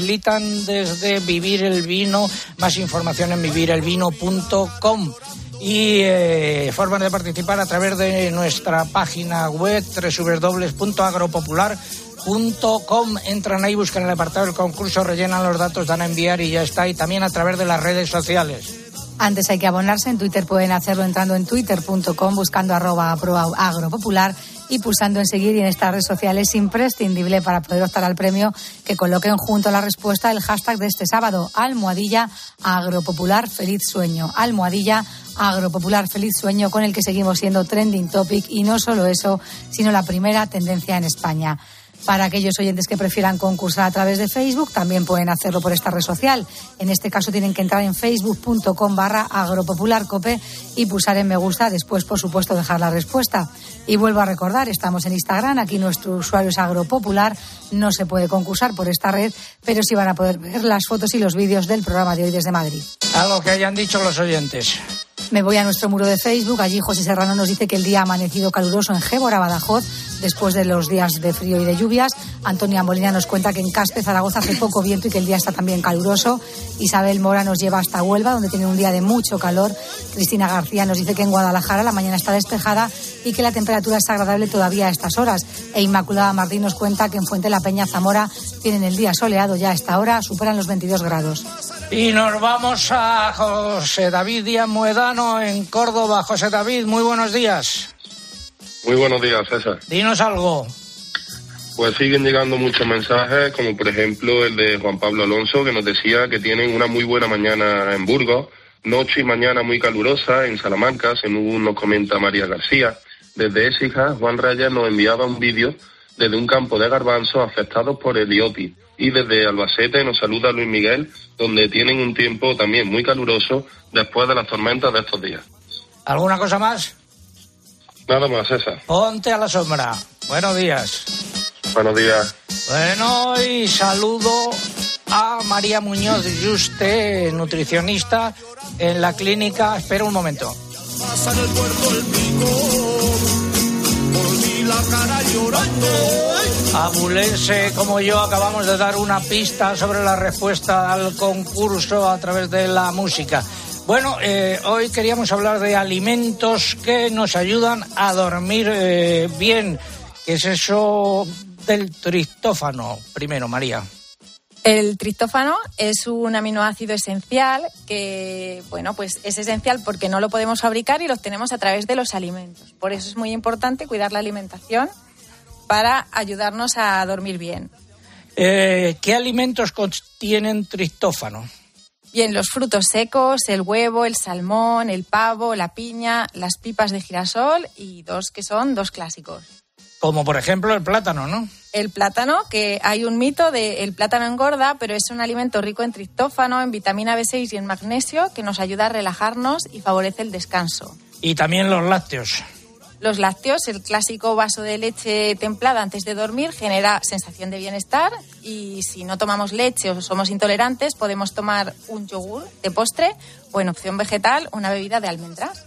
desde Vivir el Vino. Más información en vivirelvino.com y eh, formas de participar a través de nuestra página web www.agropopular.com. Entran ahí, buscan el apartado del concurso, rellenan los datos, dan a enviar y ya está. Y también a través de las redes sociales. Antes hay que abonarse. En Twitter pueden hacerlo entrando en twitter.com, buscando arroba agropopular y pulsando en seguir. Y en estas redes sociales es imprescindible para poder optar al premio que coloquen junto a la respuesta el hashtag de este sábado, almohadilla agropopular feliz sueño. Almohadilla agropopular feliz sueño con el que seguimos siendo trending topic y no solo eso, sino la primera tendencia en España. Para aquellos oyentes que prefieran concursar a través de Facebook, también pueden hacerlo por esta red social. En este caso tienen que entrar en facebook.com barra agropopularcope y pulsar en me gusta, después por supuesto dejar la respuesta. Y vuelvo a recordar, estamos en Instagram, aquí nuestro usuario es agropopular, no se puede concursar por esta red, pero sí van a poder ver las fotos y los vídeos del programa de hoy desde Madrid. Algo que hayan dicho los oyentes. Me voy a nuestro muro de Facebook. Allí José Serrano nos dice que el día ha amanecido caluroso en Gébora, Badajoz, después de los días de frío y de lluvias. Antonia Molina nos cuenta que en Caspe, Zaragoza, hace poco viento y que el día está también caluroso. Isabel Mora nos lleva hasta Huelva, donde tiene un día de mucho calor. Cristina García nos dice que en Guadalajara la mañana está despejada y que la temperatura es agradable todavía a estas horas. E Inmaculada Martín nos cuenta que en Fuente La Peña, Zamora, tienen el día soleado ya a esta hora, superan los 22 grados. Y nos vamos a José David Díaz Muedano en Córdoba. José David, muy buenos días. Muy buenos días, César. Dinos algo. Pues siguen llegando muchos mensajes, como por ejemplo el de Juan Pablo Alonso, que nos decía que tienen una muy buena mañana en Burgos, noche y mañana muy calurosa en Salamanca, según nos comenta María García. Desde Écija, Juan Reyes nos enviaba un vídeo desde un campo de garbanzos afectados por el IOPI. Y desde Albacete nos saluda Luis Miguel, donde tienen un tiempo también muy caluroso después de las tormentas de estos días. ¿Alguna cosa más? Nada más, César. Ponte a la sombra. Buenos días. Buenos días. Bueno, y saludo a María Muñoz Juste, nutricionista en la clínica. Espera un momento. La cara llorando. Abulense como yo acabamos de dar una pista sobre la respuesta al concurso a través de la música. Bueno, eh, hoy queríamos hablar de alimentos que nos ayudan a dormir eh, bien. ¿Qué es eso del tristófano? Primero, María. El tristófano es un aminoácido esencial que, bueno, pues es esencial porque no lo podemos fabricar y lo obtenemos a través de los alimentos. Por eso es muy importante cuidar la alimentación para ayudarnos a dormir bien. Eh, ¿Qué alimentos contienen tristófano? Bien, los frutos secos, el huevo, el salmón, el pavo, la piña, las pipas de girasol y dos que son dos clásicos. Como por ejemplo el plátano, ¿no? El plátano, que hay un mito de el plátano engorda, pero es un alimento rico en tristófano, en vitamina B6 y en magnesio que nos ayuda a relajarnos y favorece el descanso. Y también los lácteos. Los lácteos, el clásico vaso de leche templada antes de dormir, genera sensación de bienestar y si no tomamos leche o somos intolerantes, podemos tomar un yogur de postre o en opción vegetal una bebida de almendras.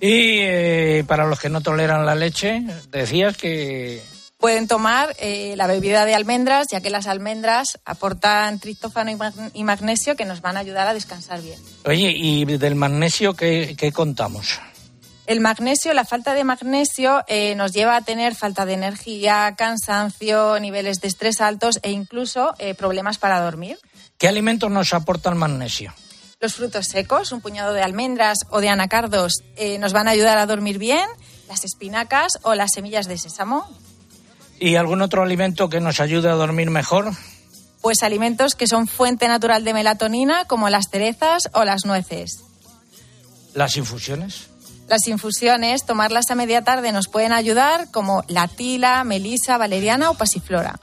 Y eh, para los que no toleran la leche, decías que Pueden tomar eh, la bebida de almendras, ya que las almendras aportan tristófano y mag- y magnesio que nos van a ayudar a descansar bien. Oye, ¿y del magnesio qué, qué contamos? El magnesio, la falta de magnesio eh, nos lleva a tener falta de energía, cansancio, niveles de estrés altos e incluso problemas para dormir. ¿Qué alimentos nos aportan magnesio? Los frutos secos, un puñado de almendras o de anacardos, eh, nos van a ayudar a dormir bien. Las espinacas o las semillas de sésamo, ¿Y algún otro alimento que nos ayude a dormir mejor? pues alimentos que son fuente natural de melatonina, como las cerezas o las nueces. ¿Las infusiones? Las infusiones, tomarlas a media tarde nos pueden ayudar, como la tila, melisa, valeriana o pasiflora.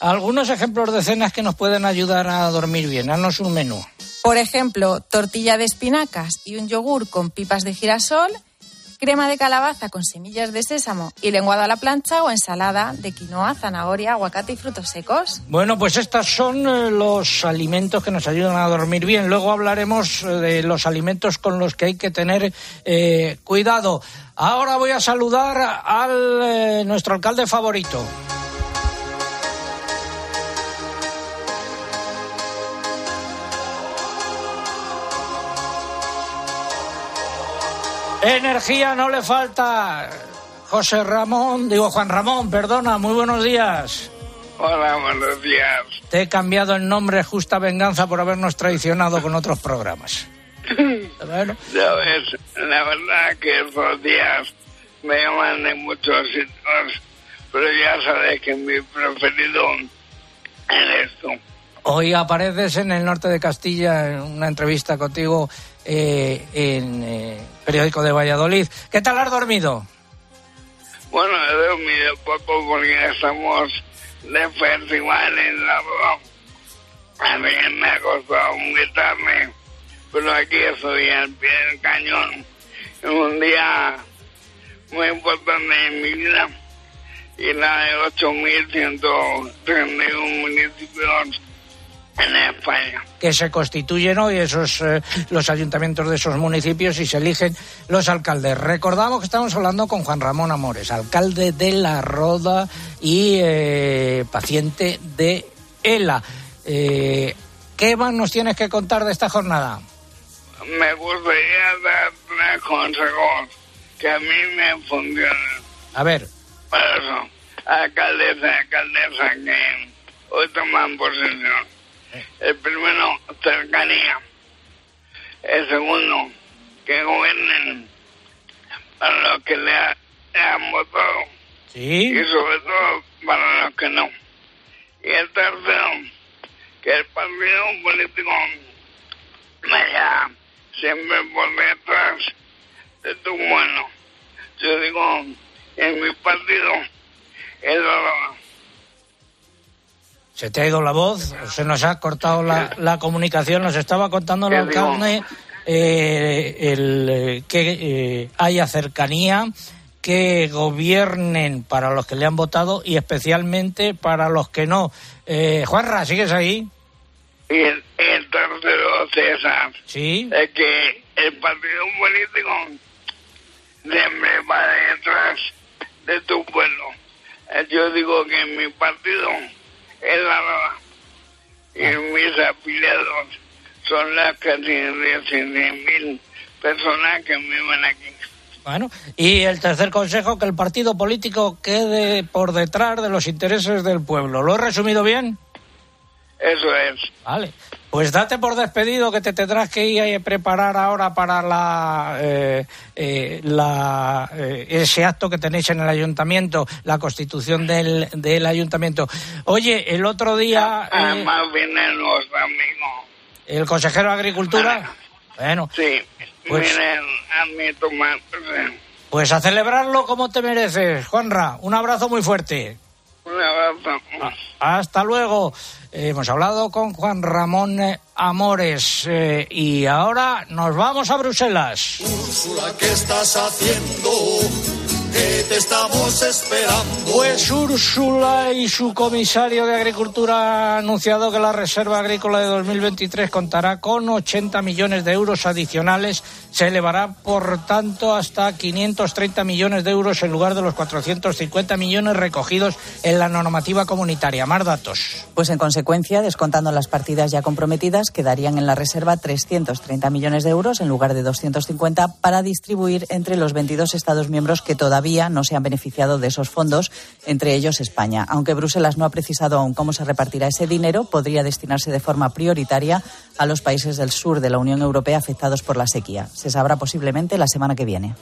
algunos ejemplos de cenas que nos pueden ayudar a dormir bien. Haznos un menú. Por ejemplo, tortilla de espinacas y un yogur con pipas de girasol, crema de calabaza con semillas de sésamo y lenguado a la plancha o ensalada de quinoa, zanahoria, aguacate y frutos secos. Bueno, pues estos son eh, los alimentos que nos ayudan a dormir bien. Luego hablaremos eh, de los alimentos con los que hay que tener eh, cuidado. Ahora voy a saludar al nuestro alcalde favorito. Energía no le falta. José Ramón, digo Juan Ramón, perdona, muy buenos días. Hola, buenos días. Te he cambiado el nombre Justa Venganza por habernos traicionado con otros programas. <laughs> Bueno, Ya ves, la verdad que estos días me llaman de muchos sitios, pero ya sabes que mi preferido eres tú. hoy apareces en el norte de Castilla en una entrevista contigo eh, en eh, periódico de Valladolid. ¿Qué tal has dormido? Bueno, he dormido poco porque estamos de festival en la Así que me ha costado muy tarde, pero aquí estoy al pie del cañón. Es un día muy importante en mi vida y la de 8.131 municipios en España. que se constituyen hoy esos eh, los ayuntamientos de esos municipios y se eligen los alcaldes. Recordamos que estamos hablando con Juan Ramón Amores, alcalde de La Roda y eh, paciente de ELA. Eh, ¿Qué más nos tienes que contar de esta jornada? Me gustaría dar tres consejos que a mí me funcionan. A ver, Por eso, alcaldesa, alcaldesa que hoy toman posesión. El primero, cercanía. El segundo, que gobiernen para los que le, ha- le han votado. Sí. Y sobre todo para los que no. Y el tercero, que el partido político vaya siempre por detrás de tu bueno. Yo digo, en mi partido es la se te ha ido la voz, se nos ha cortado la, la comunicación, nos estaba contando el alcalde eh, el, que eh, haya cercanía, que gobiernen para los que le han votado y especialmente para los que no. Eh, Juanra, ¿sigues ahí? Y el, el tercero, César, Sí. es que el partido político siempre va detrás de tu pueblo. Eh, Yo digo que mi partido es la verdad. Y mis afiliados son las casi 17 mil personas que viven aquí. Bueno, y el tercer consejo, que el partido político quede por detrás de los intereses del pueblo. ¿Lo he resumido bien? Eso es. Vale. Pues date por despedido que te tendrás que ir a preparar ahora para la, eh, eh, la, eh, ese acto que tenéis en el ayuntamiento, la constitución del, del ayuntamiento. Oye, el otro día eh, Además vienen los amigos. el consejero de Agricultura, bueno, Sí, Pues- vienen a tomar. eh, pues a celebrarlo como te mereces, Juanra. Un abrazo muy fuerte. Un abrazo. Hasta luego. Eh, hemos hablado con Juan Ramón eh, Amores eh, y ahora nos vamos a Bruselas. Úrsula, ¿qué estás haciendo? Que te estamos esperando. Pues Úrsula y su comisario de Agricultura han anunciado que la Reserva Agrícola de 2023 contará con 80 millones de euros adicionales. Se elevará, por tanto, hasta 530 millones de euros en lugar de los 450 millones recogidos en la normativa comunitaria. Más datos. Pues en consecuencia, descontando las partidas ya comprometidas, quedarían en la reserva 330 millones de euros en lugar de 250 para distribuir entre los 22 Estados miembros que todavía no se han beneficiado de esos fondos, entre ellos España. Aunque Bruselas no ha precisado aún cómo se repartirá ese dinero, podría destinarse de forma prioritaria a los países del sur de la Unión Europea afectados por la sequía. Se sabrá posiblemente la semana que viene.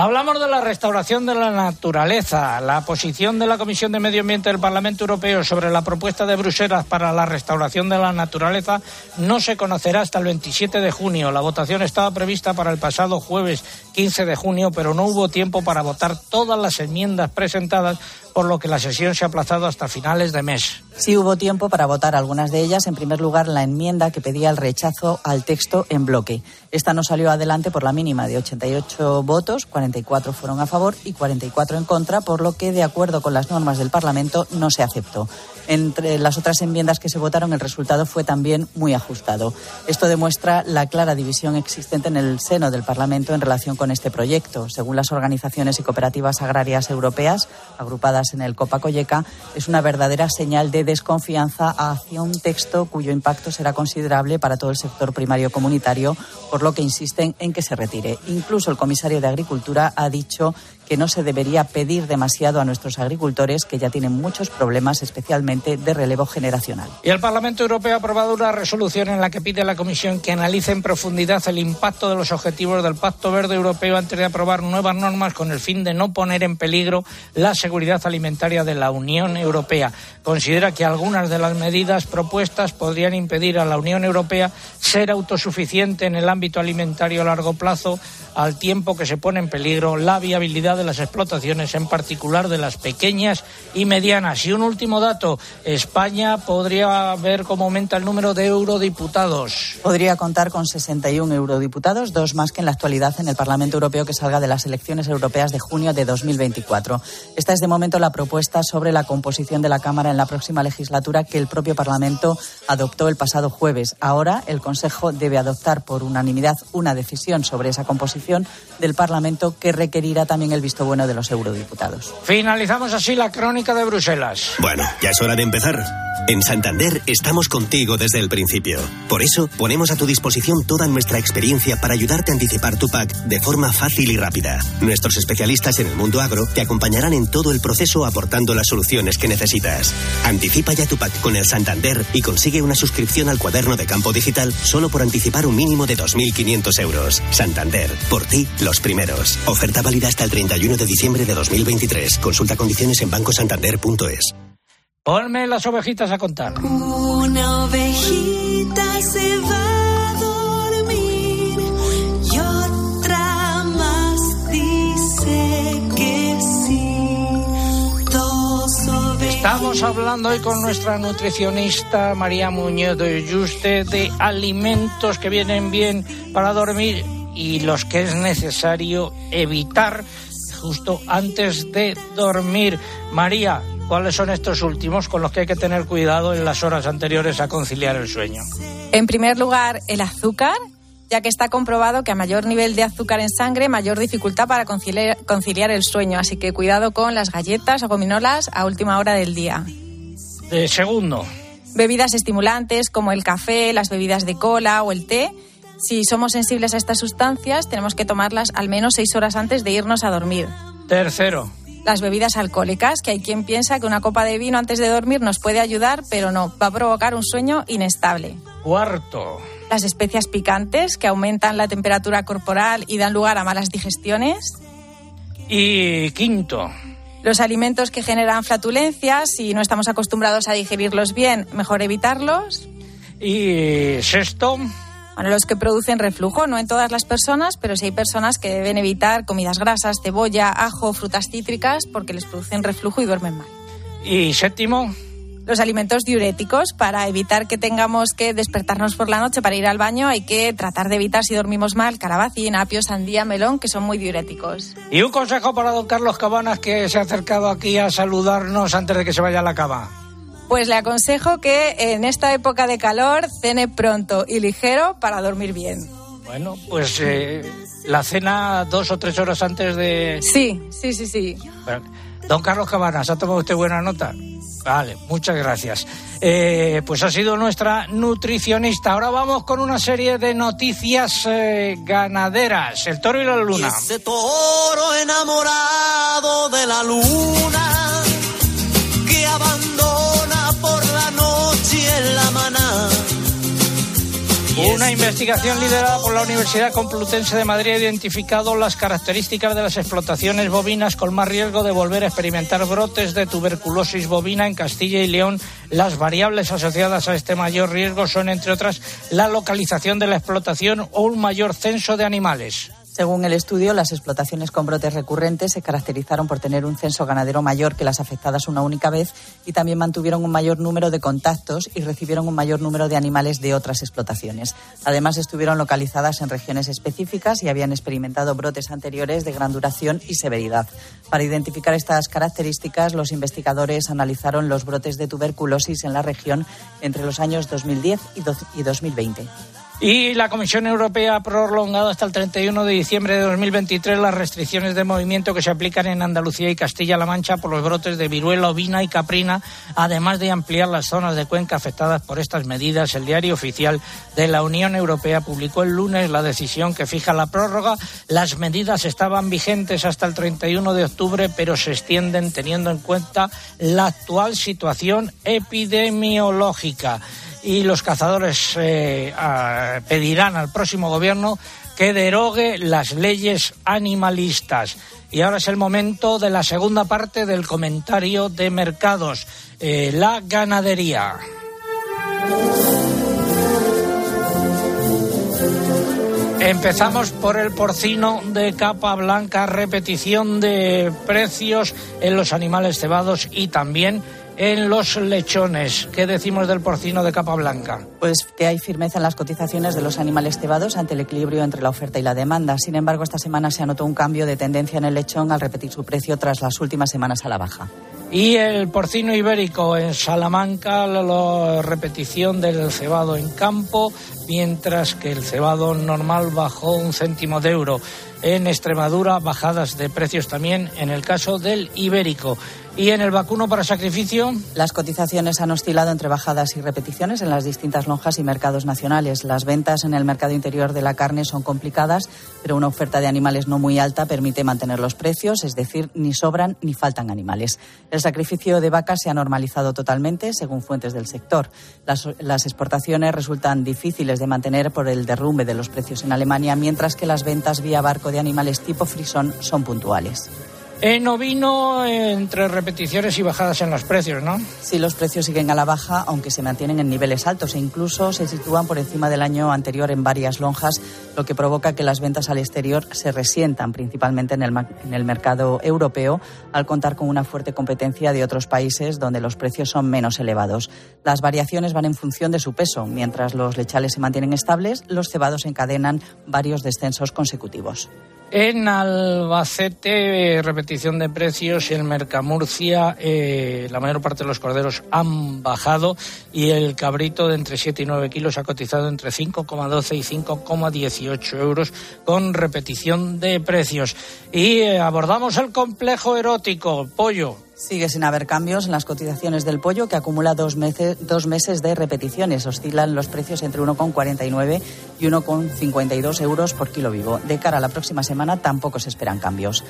Hablamos de la restauración de la naturaleza. La posición de la Comisión de Medio Ambiente del Parlamento Europeo sobre la propuesta de Bruselas para la restauración de la naturaleza no se conocerá hasta el 27 de junio. La votación estaba prevista para el pasado jueves 15 de junio, pero no hubo tiempo para votar todas las enmiendas presentadas por lo que la sesión se ha aplazado hasta finales de mes. Sí hubo tiempo para votar algunas de ellas. En primer lugar, la enmienda que pedía el rechazo al texto en bloque. Esta no salió adelante por la mínima de 88 votos, 44 fueron a favor y 44 en contra, por lo que, de acuerdo con las normas del Parlamento, no se aceptó. Entre las otras enmiendas que se votaron, el resultado fue también muy ajustado. Esto demuestra la clara división existente en el seno del Parlamento en relación con este proyecto. Según las organizaciones y cooperativas agrarias europeas, agrupadas en el Copa-Coyeca, es una verdadera señal de desconfianza hacia un texto cuyo impacto será considerable para todo el sector primario comunitario, por lo que insisten en que se retire. Incluso el comisario de Agricultura ha dicho que no se debería pedir demasiado a nuestros agricultores, que ya tienen muchos problemas, especialmente de relevo generacional. Y el Parlamento Europeo ha aprobado una resolución en la que pide a la Comisión que analice en profundidad el impacto de los objetivos del Pacto Verde Europeo antes de aprobar nuevas normas con el fin de no poner en peligro la seguridad alimentaria de la Unión Europea. Considera que algunas de las medidas propuestas podrían impedir a la Unión Europea ser autosuficiente en el ámbito alimentario a largo plazo, al tiempo que se pone en peligro la viabilidad de las explotaciones, en particular de las pequeñas y medianas. Y un último dato, España podría ver cómo aumenta el número de eurodiputados. Podría contar con 61 eurodiputados, dos más que en la actualidad en el Parlamento Europeo que salga de las elecciones europeas de junio de 2024. Esta es de momento la propuesta sobre la composición de la Cámara en la próxima legislatura que el propio Parlamento adoptó el pasado jueves. Ahora el Consejo debe adoptar por unanimidad una decisión sobre esa composición del Parlamento que requerirá también el visto bueno de los eurodiputados. Finalizamos así la crónica de Bruselas. Bueno, ya es hora de empezar. En Santander estamos contigo desde el principio. Por eso ponemos a tu disposición toda nuestra experiencia para ayudarte a anticipar tu PAC de forma fácil y rápida. Nuestros especialistas en el mundo agro te acompañarán en todo el proceso aportando las soluciones que necesitas. Anticipa ya tu PAC con el Santander y consigue una suscripción al cuaderno de campo digital solo por anticipar un mínimo de 2.500 euros. Santander, por ti, los primeros. Oferta válida hasta el 31 de diciembre de 2023. Consulta condiciones en bancosantander.es. Ponme las ovejitas a contar. Una ovejita se va a dormir y otra más dice que sí. Dos ovejitas. Estamos hablando hoy con nuestra nutricionista María Muñoz de Yuste de alimentos que vienen bien para dormir y los que es necesario evitar justo antes de dormir. María, ¿cuáles son estos últimos con los que hay que tener cuidado en las horas anteriores a conciliar el sueño? En primer lugar, el azúcar, ya que está comprobado que a mayor nivel de azúcar en sangre, mayor dificultad para conciliar, conciliar el sueño. Así que cuidado con las galletas o gominolas a última hora del día. Eh, segundo, Bebidas estimulantes como el café, las bebidas de cola o el té. Si somos sensibles a estas sustancias, tenemos que tomarlas al menos seis horas antes de irnos a dormir. tercero, Las bebidas alcohólicas, que hay quien piensa que una copa de vino antes de dormir nos puede ayudar, pero no, va a provocar un sueño inestable. cuarto, Las especias picantes, que aumentan la temperatura corporal y dan lugar a malas digestiones. y quinto, Los alimentos que generan flatulencias, si no estamos acostumbrados a digerirlos bien, mejor evitarlos. y sexto, Bueno, los que producen reflujo, no en todas las personas, pero sí hay personas que deben evitar comidas grasas, cebolla, ajo, frutas cítricas, porque les producen reflujo y duermen mal. y séptimo, Los alimentos diuréticos, para evitar que tengamos que despertarnos por la noche para ir al baño, hay que tratar de evitar si dormimos mal calabacín, apio, sandía, melón, que son muy diuréticos. y un consejo para don Carlos Cabanas que se ha acercado aquí a saludarnos antes de que se vaya a la cama. Pues le aconsejo que en esta época de calor cene pronto y ligero para dormir bien. Bueno, pues eh, la cena dos o tres horas antes de... Sí, sí, sí, sí. Bueno, Don Carlos Cabanas, ¿ha tomado usted buena nota? Vale, muchas gracias. Eh, pues ha sido nuestra nutricionista. Ahora vamos con una serie de noticias eh, ganaderas. El toro y la luna. Ese toro enamorado de la luna que Una investigación liderada por la Universidad Complutense de Madrid ha identificado las características de las explotaciones bovinas con más riesgo de volver a experimentar brotes de tuberculosis bovina en Castilla y León. Las variables asociadas a este mayor riesgo son, entre otras, la localización de la explotación o un mayor censo de animales. Según el estudio, las explotaciones con brotes recurrentes se caracterizaron por tener un censo ganadero mayor que las afectadas una única vez y también mantuvieron un mayor número de contactos y recibieron un mayor número de animales de otras explotaciones. Además, estuvieron localizadas en regiones específicas y habían experimentado brotes anteriores de gran duración y severidad. Para identificar estas características, los investigadores analizaron los brotes de tuberculosis en la región entre los años 2010 y 2020. Y la Comisión Europea ha prolongado hasta el 31 de diciembre de 2023 las restricciones de movimiento que se aplican en Andalucía y Castilla-La Mancha por los brotes de viruela ovina y caprina, además de ampliar las zonas de cuenca afectadas por estas medidas. El diario oficial de la Unión Europea publicó el lunes la decisión que fija la prórroga. Las medidas estaban vigentes hasta el 31 de octubre, pero se extienden teniendo en cuenta la actual situación epidemiológica y los cazadores eh, pedirán al próximo gobierno que derogue las leyes animalistas. Y ahora es el momento de la segunda parte del comentario de mercados, eh, la ganadería. Empezamos por el porcino de capa blanca, repetición de precios en los animales cebados y también en los lechones. ¿Qué decimos del porcino de capa blanca? Pues que hay firmeza en las cotizaciones de los animales cebados ante el equilibrio entre la oferta y la demanda. Sin embargo, esta semana se anotó un cambio de tendencia en el lechón al repetir su precio tras las últimas semanas a la baja. Y el porcino ibérico en Salamanca, la repetición del cebado en campo, mientras que el cebado normal bajó un céntimo de euro. En Extremadura, bajadas de precios también en el caso del ibérico. ¿Y en el vacuno para sacrificio? Las cotizaciones han oscilado entre bajadas y repeticiones en las distintas lonjas y mercados nacionales. Las ventas en el mercado interior de la carne son complicadas, pero una oferta de animales no muy alta permite mantener los precios, es decir, ni sobran ni faltan animales. El sacrificio de vacas se ha normalizado totalmente, según fuentes del sector. Las, las exportaciones resultan difíciles de mantener por el derrumbe de los precios en Alemania, mientras que las ventas vía barco de animales tipo frisón son puntuales. En ovino, entre repeticiones y bajadas en los precios, ¿no? Sí, los precios siguen a la baja, aunque se mantienen en niveles altos e incluso se sitúan por encima del año anterior en varias lonjas, lo que provoca que las ventas al exterior se resientan, principalmente en el, en el mercado europeo, al contar con una fuerte competencia de otros países donde los precios son menos elevados. Las variaciones van en función de su peso. Mientras los lechales se mantienen estables, los cebados encadenan varios descensos consecutivos. En Albacete, repetición de precios y en Mercamurcia, eh, la mayor parte de los corderos han bajado y el cabrito de entre 7 y 9 kilos ha cotizado entre 5,12 y 5,18 euros con repetición de precios. Y eh, abordamos el complejo erótico, pollo. Sigue sin haber cambios en las cotizaciones del pollo, que acumula dos meses, dos meses de repeticiones. Oscilan los precios entre 1,49 y 1,52 euros por kilo vivo. De cara a la próxima semana tampoco se esperan cambios.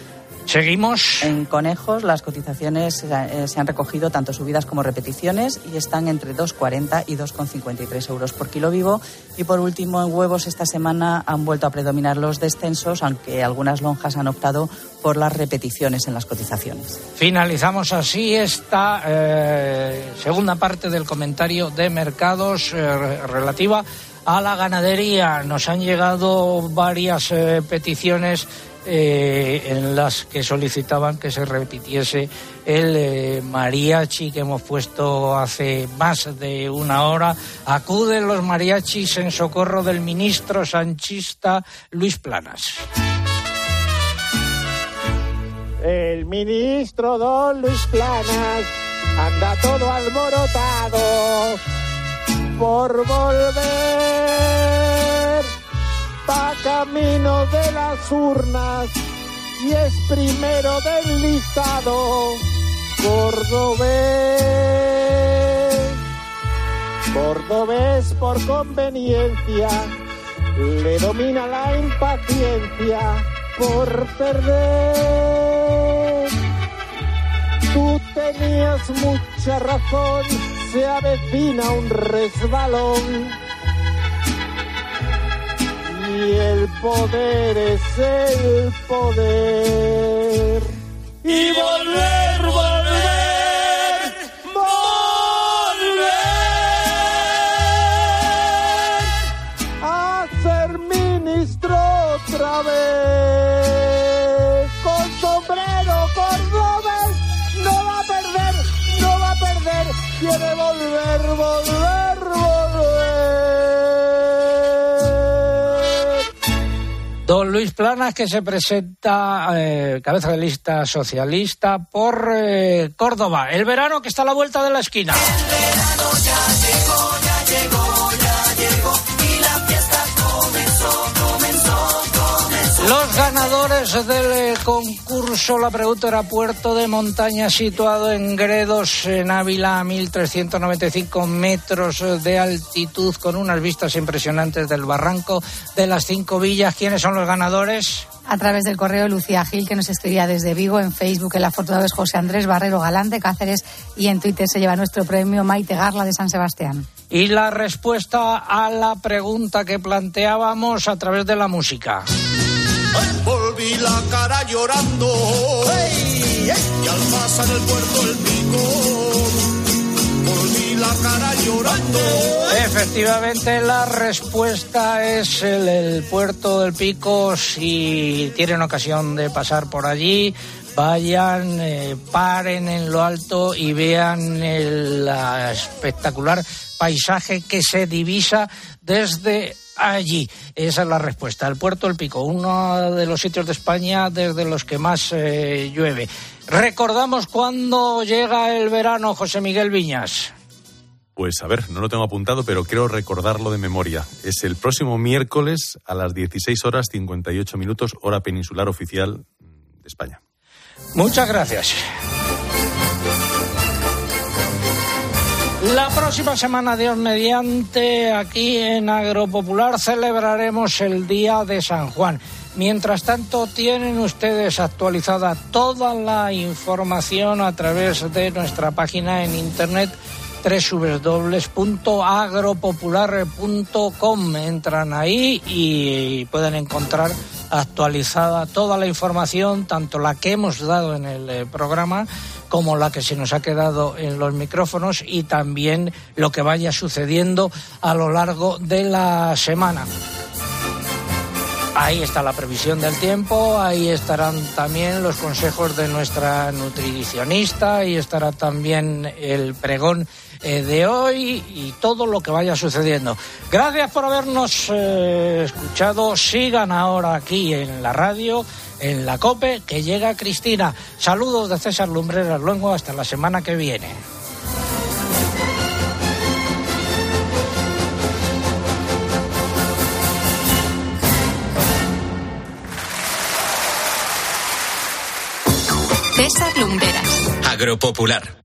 Seguimos. En conejos las cotizaciones eh, se han recogido tanto subidas como repeticiones y están entre 2,40 y 2,53 euros por kilo vivo. Y por último, en huevos esta semana han vuelto a predominar los descensos, aunque algunas lonjas han optado por las repeticiones en las cotizaciones. Finalizamos así esta eh, segunda parte del comentario de mercados eh, relativa a la ganadería. Nos han llegado varias peticiones eh, en las que solicitaban que se repitiese el eh, mariachi que hemos puesto hace más de una hora. Acuden los mariachis en socorro del ministro sanchista Luis Planas. El ministro don Luis Planas anda todo alborotado por volver va camino de las urnas y es primero del listado cordobés. Cordobés por conveniencia le domina la impaciencia por perder. Tú tenías mucha razón, se avecina un resbalón y el poder es el poder. Y volver, volver, volver a ser ministro otra vez. Con sombrero, Cordobés, no va a perder, no va a perder, quiere volver, volver, volver. Luis Planas, que se presenta eh, cabeza de lista socialista por eh, Córdoba. El verano que está a la vuelta de la esquina. Los ganadores del eh, concurso, la pregunta era Puerto de Montaña, situado en Gredos, en Ávila, a 1.395 metros de altitud, con unas vistas impresionantes del barranco de las cinco villas. ¿Quiénes son los ganadores? A través del correo Lucía Gil, que nos escribía desde Vigo, en Facebook el afortunado es José Andrés Barrero Galán de Cáceres y en Twitter se lleva nuestro premio Maite Garla de San Sebastián. Y la respuesta a la pregunta que planteábamos a través de la música. Volví la cara llorando. Y al pasar el puerto el pico. Volví la cara llorando. Efectivamente, la respuesta es el, el puerto del Pico. Si tienen ocasión de pasar por allí, vayan, eh, paren en lo alto y vean el la espectacular paisaje que se divisa desde allí. Esa es la respuesta. El puerto del Pico, uno de los sitios de España desde los que más eh, llueve. Recordamos cuándo llega el verano, José Miguel Viñas. Pues a ver, no lo tengo apuntado, pero quiero recordarlo de memoria. Es el próximo miércoles a las 16 horas 58 minutos, hora peninsular oficial de España. Muchas gracias. La próxima semana, Dios mediante, aquí en Agropopular celebraremos el Día de San Juan. Mientras tanto, tienen ustedes actualizada toda la información a través de nuestra página en internet www.agropopular.com. Entran ahí y pueden encontrar actualizada toda la información, tanto la que hemos dado en el eh, programa como la que se nos ha quedado en los micrófonos y también lo que vaya sucediendo a lo largo de la semana. Ahí está la previsión del tiempo, ahí estarán también los consejos de nuestra nutricionista, ahí estará también el pregón eh, de hoy y todo lo que vaya sucediendo. Gracias por habernos eh, escuchado. Sigan ahora aquí en la radio, en la COPE, que llega Cristina. Saludos de César Lumbreras Luengo. Hasta la semana que viene. Agropopular.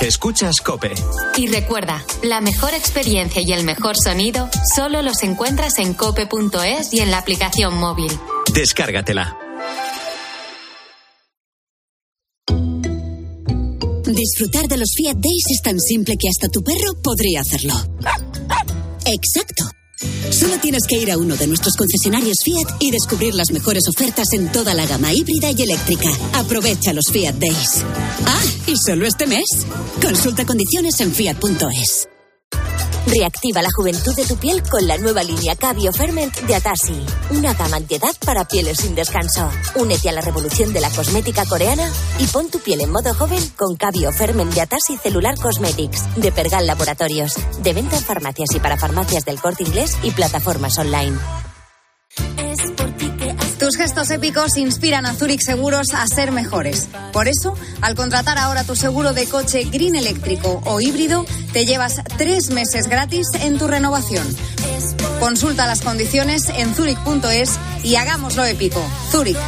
Escuchas Cope. Y recuerda, la mejor experiencia y el mejor sonido solo los encuentras en cope.es y en la aplicación móvil. Descárgatela. Disfrutar de los Fiat Days es tan simple que hasta tu perro podría hacerlo. Exacto. Solo tienes que ir a uno de nuestros concesionarios Fiat y descubrir las mejores ofertas en toda la gama híbrida y eléctrica. Aprovecha los Fiat Days. Ah, y solo este mes. Consulta condiciones en fiat.es. Reactiva la juventud de tu piel con la nueva línea Cabio Ferment de Atasi. Una gama antiedad para pieles sin descanso. Únete a la revolución de la cosmética coreana y pon tu piel en modo joven con Cabio Ferment de Atasi Celular Cosmetics de Pergal Laboratorios. De venta en farmacias y para farmacias del corte inglés y plataformas online. Tus gestos épicos inspiran a Zurich Seguros a ser mejores. Por eso, al contratar ahora tu seguro de coche Green eléctrico o híbrido, te llevas tres meses gratis en tu renovación. Consulta las condiciones en zurich.es y hagámoslo épico. Zurich.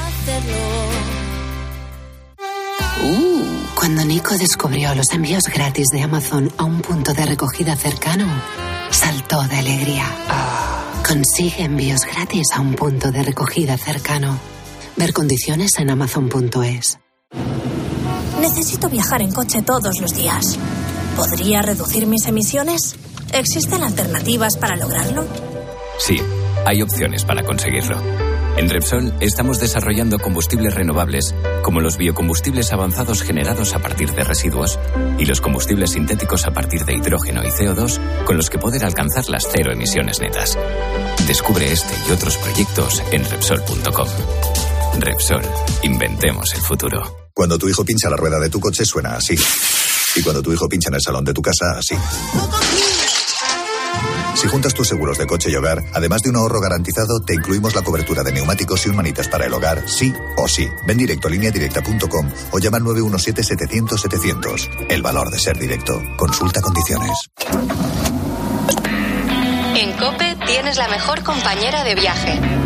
Uh, cuando Nico descubrió los envíos gratis de Amazon a un punto de recogida cercano, saltó de alegría. Consigue envíos gratis a un punto de recogida cercano. Ver condiciones en amazon.es. Necesito viajar en coche todos los días. ¿Podría reducir mis emisiones? ¿Existen alternativas para lograrlo? Sí, hay opciones para conseguirlo. En Repsol estamos desarrollando combustibles renovables, como los biocombustibles avanzados generados a partir de residuos y los combustibles sintéticos a partir de hidrógeno y CO2, con los que poder alcanzar las cero emisiones netas. Descubre este y otros proyectos en Repsol.com. Repsol, inventemos el futuro. Cuando tu hijo pincha la rueda de tu coche suena así. Y cuando tu hijo pincha en el salón de tu casa, así. Si juntas tus seguros de coche y hogar, además de un ahorro garantizado, te incluimos la cobertura de neumáticos y un manitas para el hogar, sí o sí. Ven directo a lineadirecta.com o llama al 917-700-700. El valor de ser directo. Consulta condiciones. En Cope tienes la mejor compañera de viaje.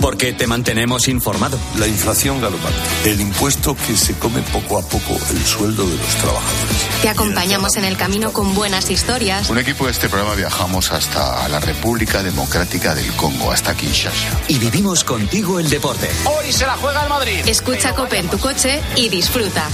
Porque te mantenemos informado. La inflación galopante. El impuesto que se come poco a poco el sueldo de los trabajadores. Te acompañamos en el camino con buenas historias. Un equipo de este programa viajamos hasta la República Democrática del Congo, hasta Kinshasa. Y vivimos contigo el deporte. Hoy se la juega el Madrid. Escucha Cope en tu coche y disfruta.